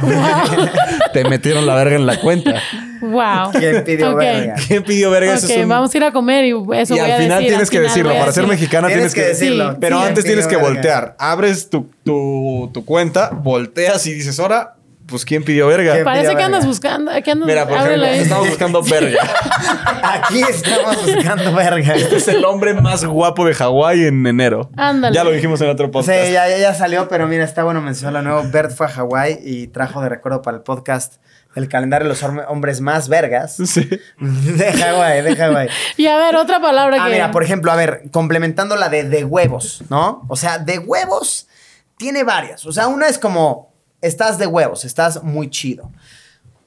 Te metieron la verga en la cuenta. Wow. ¿Quién pidió verga? ¿Quién pidió verga? Eso Ok, es un- vamos a ir a comer y eso y voy al a final decir, tienes al que final decirlo. Para ser mexicana Tienes que que decirlo. Sí, Pero sí. antes ¿Quién tienes que verga? voltear. Abres tu, tu, tu cuenta, volteas y dices, ahora, pues, ¿quién pidió verga? ¿Quién Parece pidió que andas verga? buscando. ¿qué andas? Mira, por ejemplo, estamos buscando [laughs] verga. [laughs] Aquí estamos buscando verga. es el hombre más guapo de Hawái en enero. Ándale. Ya lo dijimos en otro Sí, podcast. ya, ya, ya salió, pero mira, está bueno mencionarlo nuevo. Bert fue a Hawái y trajo de recuerdo para el podcast el calendario de los hom- hombres más vergas Sí. [laughs] de Hawái, de Hawái. Y a ver, otra palabra Ah, que. mira, por ejemplo, a ver, complementando la de de huevos, ¿no? O sea, de huevos tiene varias. O sea, una es como, estás de huevos, estás muy chido.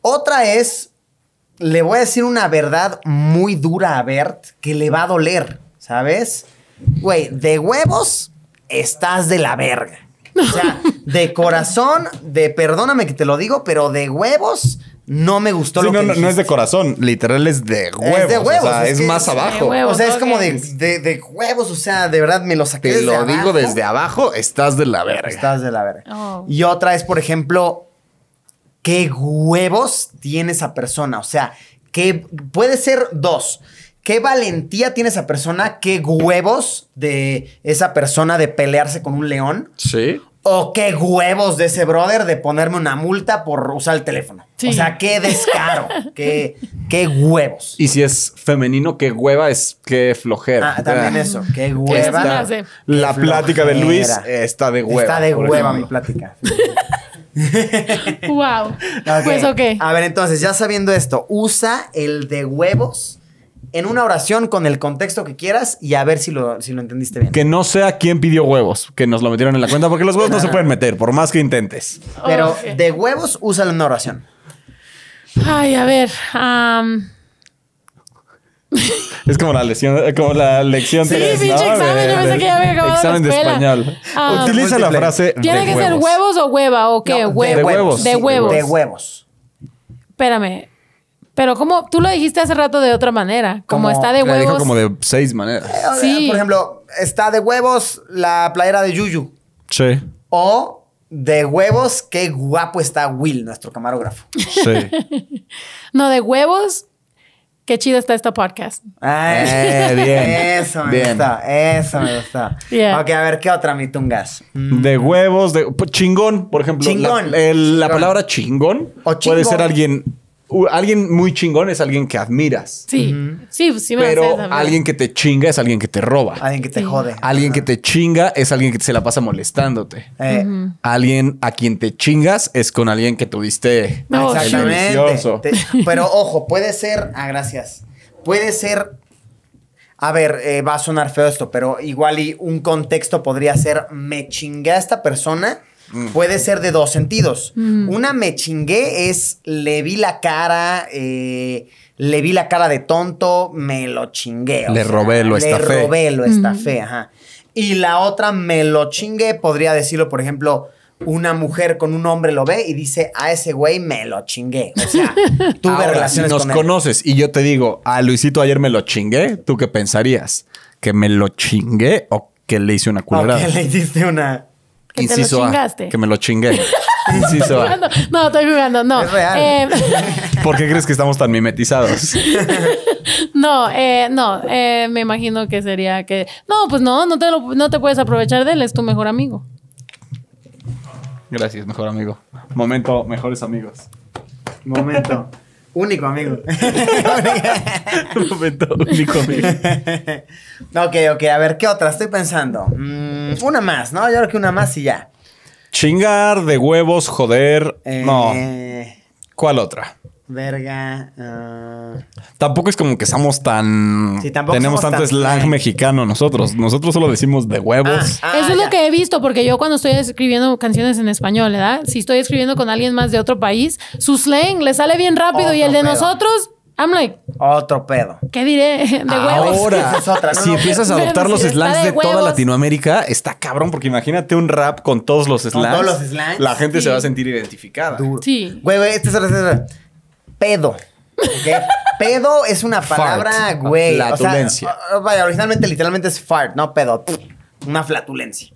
Otra es, le voy a decir una verdad muy dura a Bert que le va a doler, ¿sabes? Güey, de huevos estás de la verga. O sea, de corazón, de perdóname que te lo digo, pero de huevos, no me gustó Sí, lo no, que no, no es de corazón, literal es de huevos. de o huevos, sea, es es, que más es de abajo. huevos. O sea, es como de, de- de huevos, o sea, de verdad me lo saqué Te desde lo digo desde abajo, estás de la verga. Estás de la verga. Oh. Y otra es, por ejemplo, ¿qué huevos tiene esa persona? O sea, que puede ser dos. ¿Qué valentía tiene esa persona? ¿Qué huevos de esa persona de pelearse con un león? Sí. ¿O qué huevos de ese brother de ponerme una multa por usar el teléfono? Sí. O sea, qué descaro. [laughs] qué, qué huevos. Y si es femenino, qué hueva es qué flojera. Ah, también Ah. eso. Qué hueva. La Qué plática de Luis está de hueva. Está de hueva ejemplo. mi plática. [laughs] Wow. Pues ok. A ver, entonces, ya sabiendo esto, usa el de huevos en una oración con el contexto que quieras y a ver si lo, si lo entendiste bien. Que no sea quién pidió huevos, que nos lo metieron en la cuenta, porque los huevos no se pueden [laughs] meter, por más que intentes. Pero Ok. de huevos, úsalo en una oración. Ay, a ver. Es como la lección, como la lección Sí, tres, pinche ¿no? examen, yo pensé que ya había acabado la Examen de español. Ah, Utiliza la frase ¿Tiene de que ser huevos o hueva o qué? No, Hue- de huevos. De sí, huevos. De huevos. Espérame. Pero como tú lo dijiste hace rato de otra manera. Como, Como- está de La dijo huevos. como de seis maneras. Sí. Por ejemplo, está de huevos la playera de Yuyu. Sí, O de huevos, qué guapo está Will, nuestro camarógrafo. sí. [laughs] No, de huevos. Qué chido está esta podcast. Ay, Eh, bien. Eso me Bien. gusta, eso me gusta. Yeah. Ok, a ver, ¿qué otra mitungas? De huevos, de pues, chingón, por ejemplo. Chingón. La, el- la Chingón. palabra chingón, O puede ser alguien. Alguien muy chingón es alguien que admiras. Sí. Sí, pues sí me Pero alguien que te chinga es alguien que te roba. Alguien que te Sí. jode. Alguien que te chinga es alguien que se la pasa molestándote. Eh, Alguien a quien te chingas es con alguien que tuviste. No, Exactamente. Te- pero ojo, puede ser. Ah, gracias. Puede ser. A ver, eh, va a sonar feo esto, pero igual y un contexto podría ser me chingué a esta persona. Puede ser de dos sentidos. Una me chingué es le vi la cara, eh, le vi la cara de tonto, me lo chingué. o Le robé, lo Le estafé. robé, lo estafé, ajá. Y la otra me lo chingué, podría decirlo, por ejemplo, una mujer con un hombre lo ve y dice, a ese güey me lo chingué. O sea, [laughs] tuve Ahora, si relaciones nos con él. conoces y yo te digo, a Luisito ayer me lo chingué, ¿tú qué pensarías? ¿Que me lo chingué o que le hice una ¿O culerada? que le hiciste una... Que te lo Inciso A, chingaste. que me lo chingué. [laughs] Inciso A. Jugando. No, estoy jugando, no. Es real. Eh, [laughs] ¿Por qué crees que estamos tan mimetizados? [laughs] no, eh, no, eh, me imagino que sería que. No, pues no, no te, lo- no te puedes aprovechar de él, es tu mejor amigo. Gracias, mejor amigo. Momento, mejores amigos. Momento. Único amigo. [laughs] Momento único amigo. [laughs] ok, ok, a ver, ¿qué otra? Estoy pensando. Mm, una más, ¿no? Yo creo que una más y ya. Chingar de huevos, joder. Eh, No. ¿Cuál otra? Verga. ah, Tampoco es como que somos tan. Sí, tampoco tenemos somos tanto tan slang mexicano nosotros. Nosotros solo decimos de huevos. ah, Eso es ya. lo que he visto, porque yo cuando estoy escribiendo canciones en español, ¿verdad? Si estoy escribiendo con alguien más de otro país, su slang le sale bien rápido y el de pedo. nosotros, I'm like, Otro pedo. ¿qué diré? [laughs] De huevos. Ahora, Esa es otra, no, si no, empiezas a adoptar los slangs de de, toda. Latinoamérica, está cabrón, porque imagínate un rap con todos los slangs. todos los slangs. La gente Sí. se va a sentir identificada. Duro. Sí. Güey, güey, este es el pedo. [laughs] Pedo es una palabra, Fart. güey. Flatulencia. O sea, uh, vaya, originalmente, literalmente es fart, no pedo. Una flatulencia.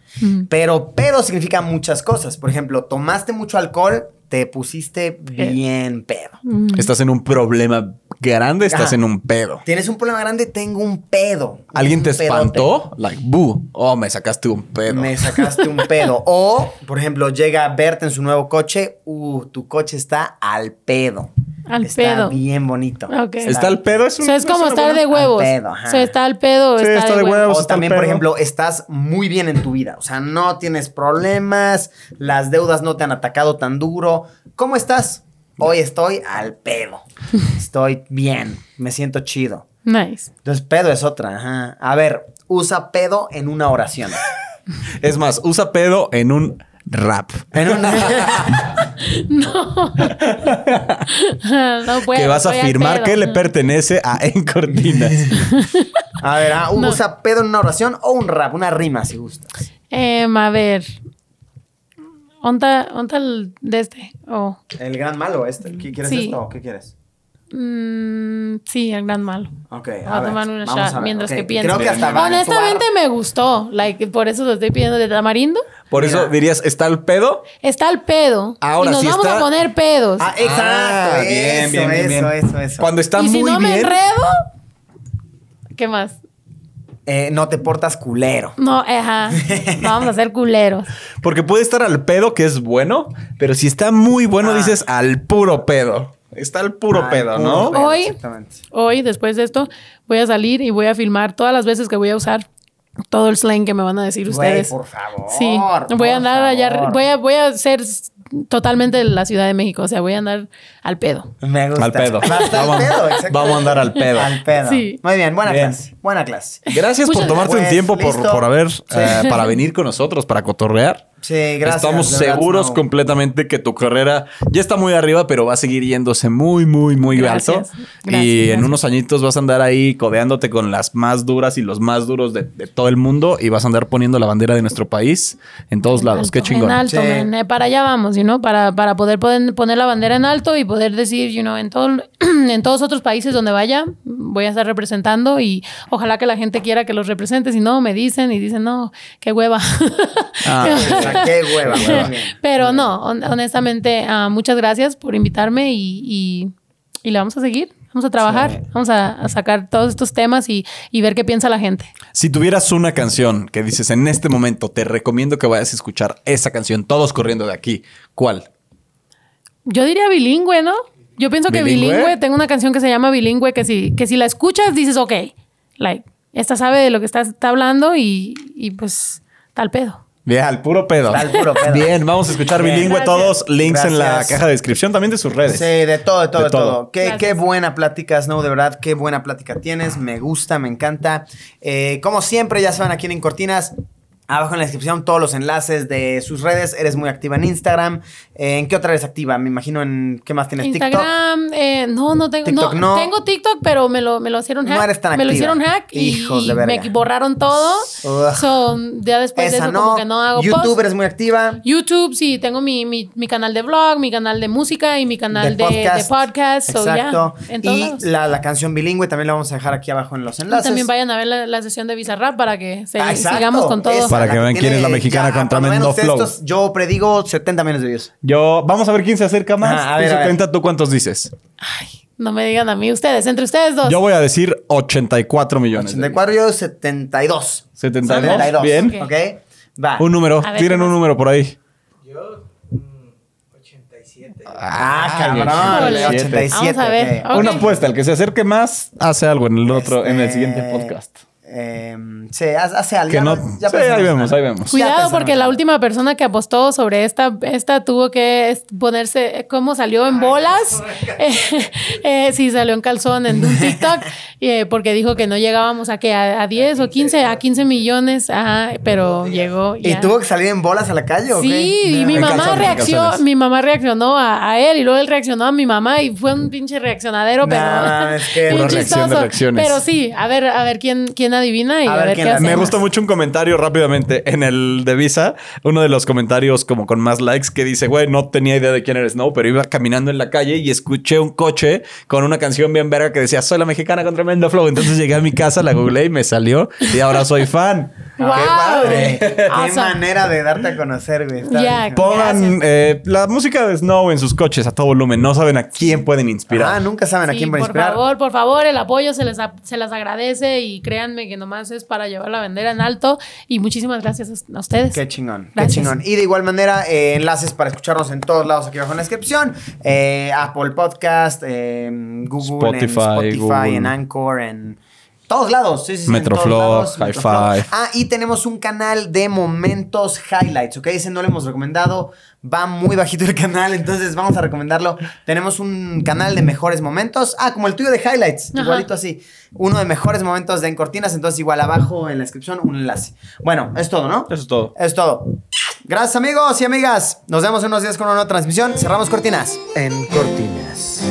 Pero pedo significa muchas cosas. Por ejemplo, tomaste mucho alcohol, te pusiste bien pedo. Estás en un problema grande, estás Ajá. en un pedo. Tienes un problema grande, tengo un pedo. ¿Alguien Un te pedote. espantó? Like, boo. Oh, me sacaste un pedo. Me sacaste un pedo. [laughs] O, por ejemplo, llega Bert en su nuevo coche. Uh, tu coche está al pedo. Al está pedo. bien bonito. Ok. ¿Está el pedo? Es, O un- sea, es como estar buena- de huevos. Al pedo, ajá. O sea, está al pedo, Sí, está, de huevos. O está también, por ejemplo, estás muy bien en tu vida. O sea, no tienes problemas, las deudas no te han atacado tan duro. ¿Cómo estás? Hoy estoy al pedo. [laughs] Estoy bien, me siento chido. Nice. Entonces, pedo es otra. Ajá. A ver, usa pedo en una oración. [laughs] Es más, usa pedo en un rap. En una... [laughs] [laughs] [laughs] no puedo. que vas a afirmar que le pertenece a En Cortinas. [laughs] A ver, ah, No. usa pedo en una oración o un rap, una rima si gustas. Em, a ver. ¿Onta, onta el de este? Oh. El gran malo, este. ¿Qué- ¿Quieres Sí. esto o qué quieres? Mm, sí, el gran malo. Ok, Voy a tomar una shot a ver, mientras ok. que pienso. Creo que hasta va a Honestamente me gustó. Like, por eso lo estoy pidiendo de tamarindo. Por Mira. eso dirías, ¿está el pedo? Está el pedo. Ahora, y nos si vamos está- a poner pedos. Ah, exacto. Ah, bien, eso, bien, bien, bien. eso, eso, eso. Cuando está y si no me enredo, ¿qué más? Eh, no te portas culero. No, ajá. No [laughs] vamos a ser culeros. Porque puede estar al pedo, que es bueno, pero si está muy bueno, Ah. dices al puro pedo. Está al puro pedo, puro ¿no? pedo, Hoy- Exactamente. Hoy, después de esto, voy a salir y voy a filmar todas las veces que voy a usar todo el slang que me van a decir Güey, ustedes. por favor. Sí, voy a por andar allá, voy a, voy a ser totalmente de la Ciudad de México, o sea, voy a andar al pedo. Me gusta. Al pedo. Al Vamos- pedo, vamos a andar al pedo. Al pedo. Sí. Muy bien, buena Bien. clase. Buena clase. Gracias por Muchas tomarte un gracias. tiempo, por, por haber, Sí. eh, para venir con nosotros, para cotorrear. Sí, gracias. Estamos seguros completamente que tu carrera ya está muy arriba, pero va a seguir yéndose muy, muy, muy Gracias. alto. Gracias, y en unos añitos vas a andar ahí codeándote con las más duras y los más duros de, de todo el mundo y vas a andar poniendo la bandera de nuestro país en todos lados. Qué chingón. En alto, Sí. man. Eh, para allá vamos, you know, para, para poder, poder poner la bandera en alto y poder decir, you know, en, todo, [clears throat] en todos otros países donde vaya, voy a estar representando y ojalá que la gente quiera que los represente. Si no, me dicen y dicen, no, qué hueva. [laughs] Ah, qué hueva. bien. Pero no, hon- honestamente, ah, muchas gracias por invitarme y, y, y le vamos a seguir. Vamos a trabajar, Sí. vamos a, a sacar todos estos temas y, y ver qué piensa la gente. Si tuvieras una canción que dices en este momento, te recomiendo que vayas a escuchar esa canción, todos corriendo de aquí, ¿cuál? Yo diría bilingüe, ¿no? Yo pienso que ¿Bilingüe? bilingüe, tengo una canción que se llama bilingüe, que si, que si la escuchas dices, ok, like, esta sabe de lo que está, está hablando y, y pues tal pedo. Bien, al puro pedo. Al puro pedo. Bien, vamos a escuchar Bien. bilingüe Gracias. todos. Links en la caja de descripción también de sus redes. Sí, de todo, de todo, De de todo. todo. Qué, qué buena plática, Snow, de verdad, qué buena plática tienes. Me gusta, me encanta. Eh, como siempre, ya saben, aquí en Cortinas, abajo en la descripción, todos los enlaces de sus redes. Eres muy activa en Instagram. Eh, ¿En qué otra eres activa? Me imagino en. ¿Qué más tienes? TikTok. Instagram, eh, no, no tengo. TikTok no, no. Tengo TikTok, pero me lo, me lo hicieron No hack. eres tan me lo activa. hicieron hack y, Hijos de y verga. me borraron todo. So, ya después de eso, no. como que no hago YouTube post. eres muy activa. YouTube, sí, tengo mi, mi, mi canal de vlog, mi canal de música y mi canal de, podcast. de Exacto. y la, la canción bilingüe también la vamos a dejar aquí abajo en los Y enlaces. también vayan a ver la, la sesión de Bizarrap para que se- Ah, sigamos con todo. Esa, Para que vean quién es la mexicana con cuando vean tremendo flow. estos, yo predigo 70 millones de views. Yo, vamos a ver quién se acerca más. Ajá, a Tú ver, a ver. 70, ¿tú cuántos dices? No me digan a mí ustedes, entre ustedes dos. Yo voy a decir 84 millones. de 84 yo 72. 72. 72. Bien. Ok. Va. Un número. Ver, Tiren ¿qué un número por ahí. Yo, mm, 87. Ah, bien. cabrón. Híjole. 87. Vamos a ver. ok. Ok. Una apuesta. El que se acerque más hace algo en el otro, en el Este, siguiente podcast. Eh, sí, hace hace algo. Que Ya no. no- ya sí, pensamos ahí vemos, ahí vemos. Cuidado pensaron porque la última persona que apostó sobre esta, esta tuvo que ponerse, ¿cómo salió en bolas? [laughs] Eh, eh, sí, salió en calzón en un TikTok, eh, porque dijo que no llegábamos a que a, a 10 o 15, a 15 millones, ajá, pero llegó. ¿Y tuvo que salir en bolas a la calle o qué? Sí, y mi mamá reaccionó, mi mamá reaccionó a, a él y luego él reaccionó a mi mamá y fue un pinche reaccionadero, pero Nah, es que- [laughs] reacción de reacciones. Pero sí, a ver, a ver quién, quién adivina y A a, ver ver, qué. Me gustó mucho un comentario rápidamente en el de Visa. Uno de los comentarios como con más likes que dice, güey, no tenía idea de quién eres Snow, pero iba caminando en la calle y escuché un coche con una canción bien verga que decía, soy la mexicana con tremendo flow. Entonces llegué a mi casa, la googleé y me salió y ahora soy fan. ¡Wow! ¡Qué padre! ¡Qué Awesome. manera de darte a conocer, güey! Pongan eh, la música de Snow en sus coches a todo volumen. No saben a quién pueden Ah, inspirar. nunca saben a quién va a por inspirar. favor, por favor, el apoyo se les, a- se las agradece y créanme que nomás es para llevar la bandera en alto y muchísimas gracias a ustedes. Qué chingón, qué chingón. Y de igual manera, eh, enlaces para escucharnos en todos lados aquí abajo en la descripción. Eh, Apple Podcast, eh, Google, en Spotify, Spotify, Google. en Anchor, en todos lados. Sí, sí, Metroflog, High Metroflog. Five. Ah, y tenemos un canal de momentos highlights, ¿ok? Ese no lo hemos recomendado. Va muy bajito el canal, entonces vamos a recomendarlo. Tenemos un canal de mejores momentos. Ah, como el tuyo de highlights, Ajá. igualito así. Uno de mejores momentos de En Cortinas, entonces igual abajo en la descripción un enlace. Bueno, es todo, ¿no? Eso es todo. Es todo. Gracias amigos y amigas. Nos vemos en unos días con una nueva transmisión. Cerramos cortinas. En Cortinas.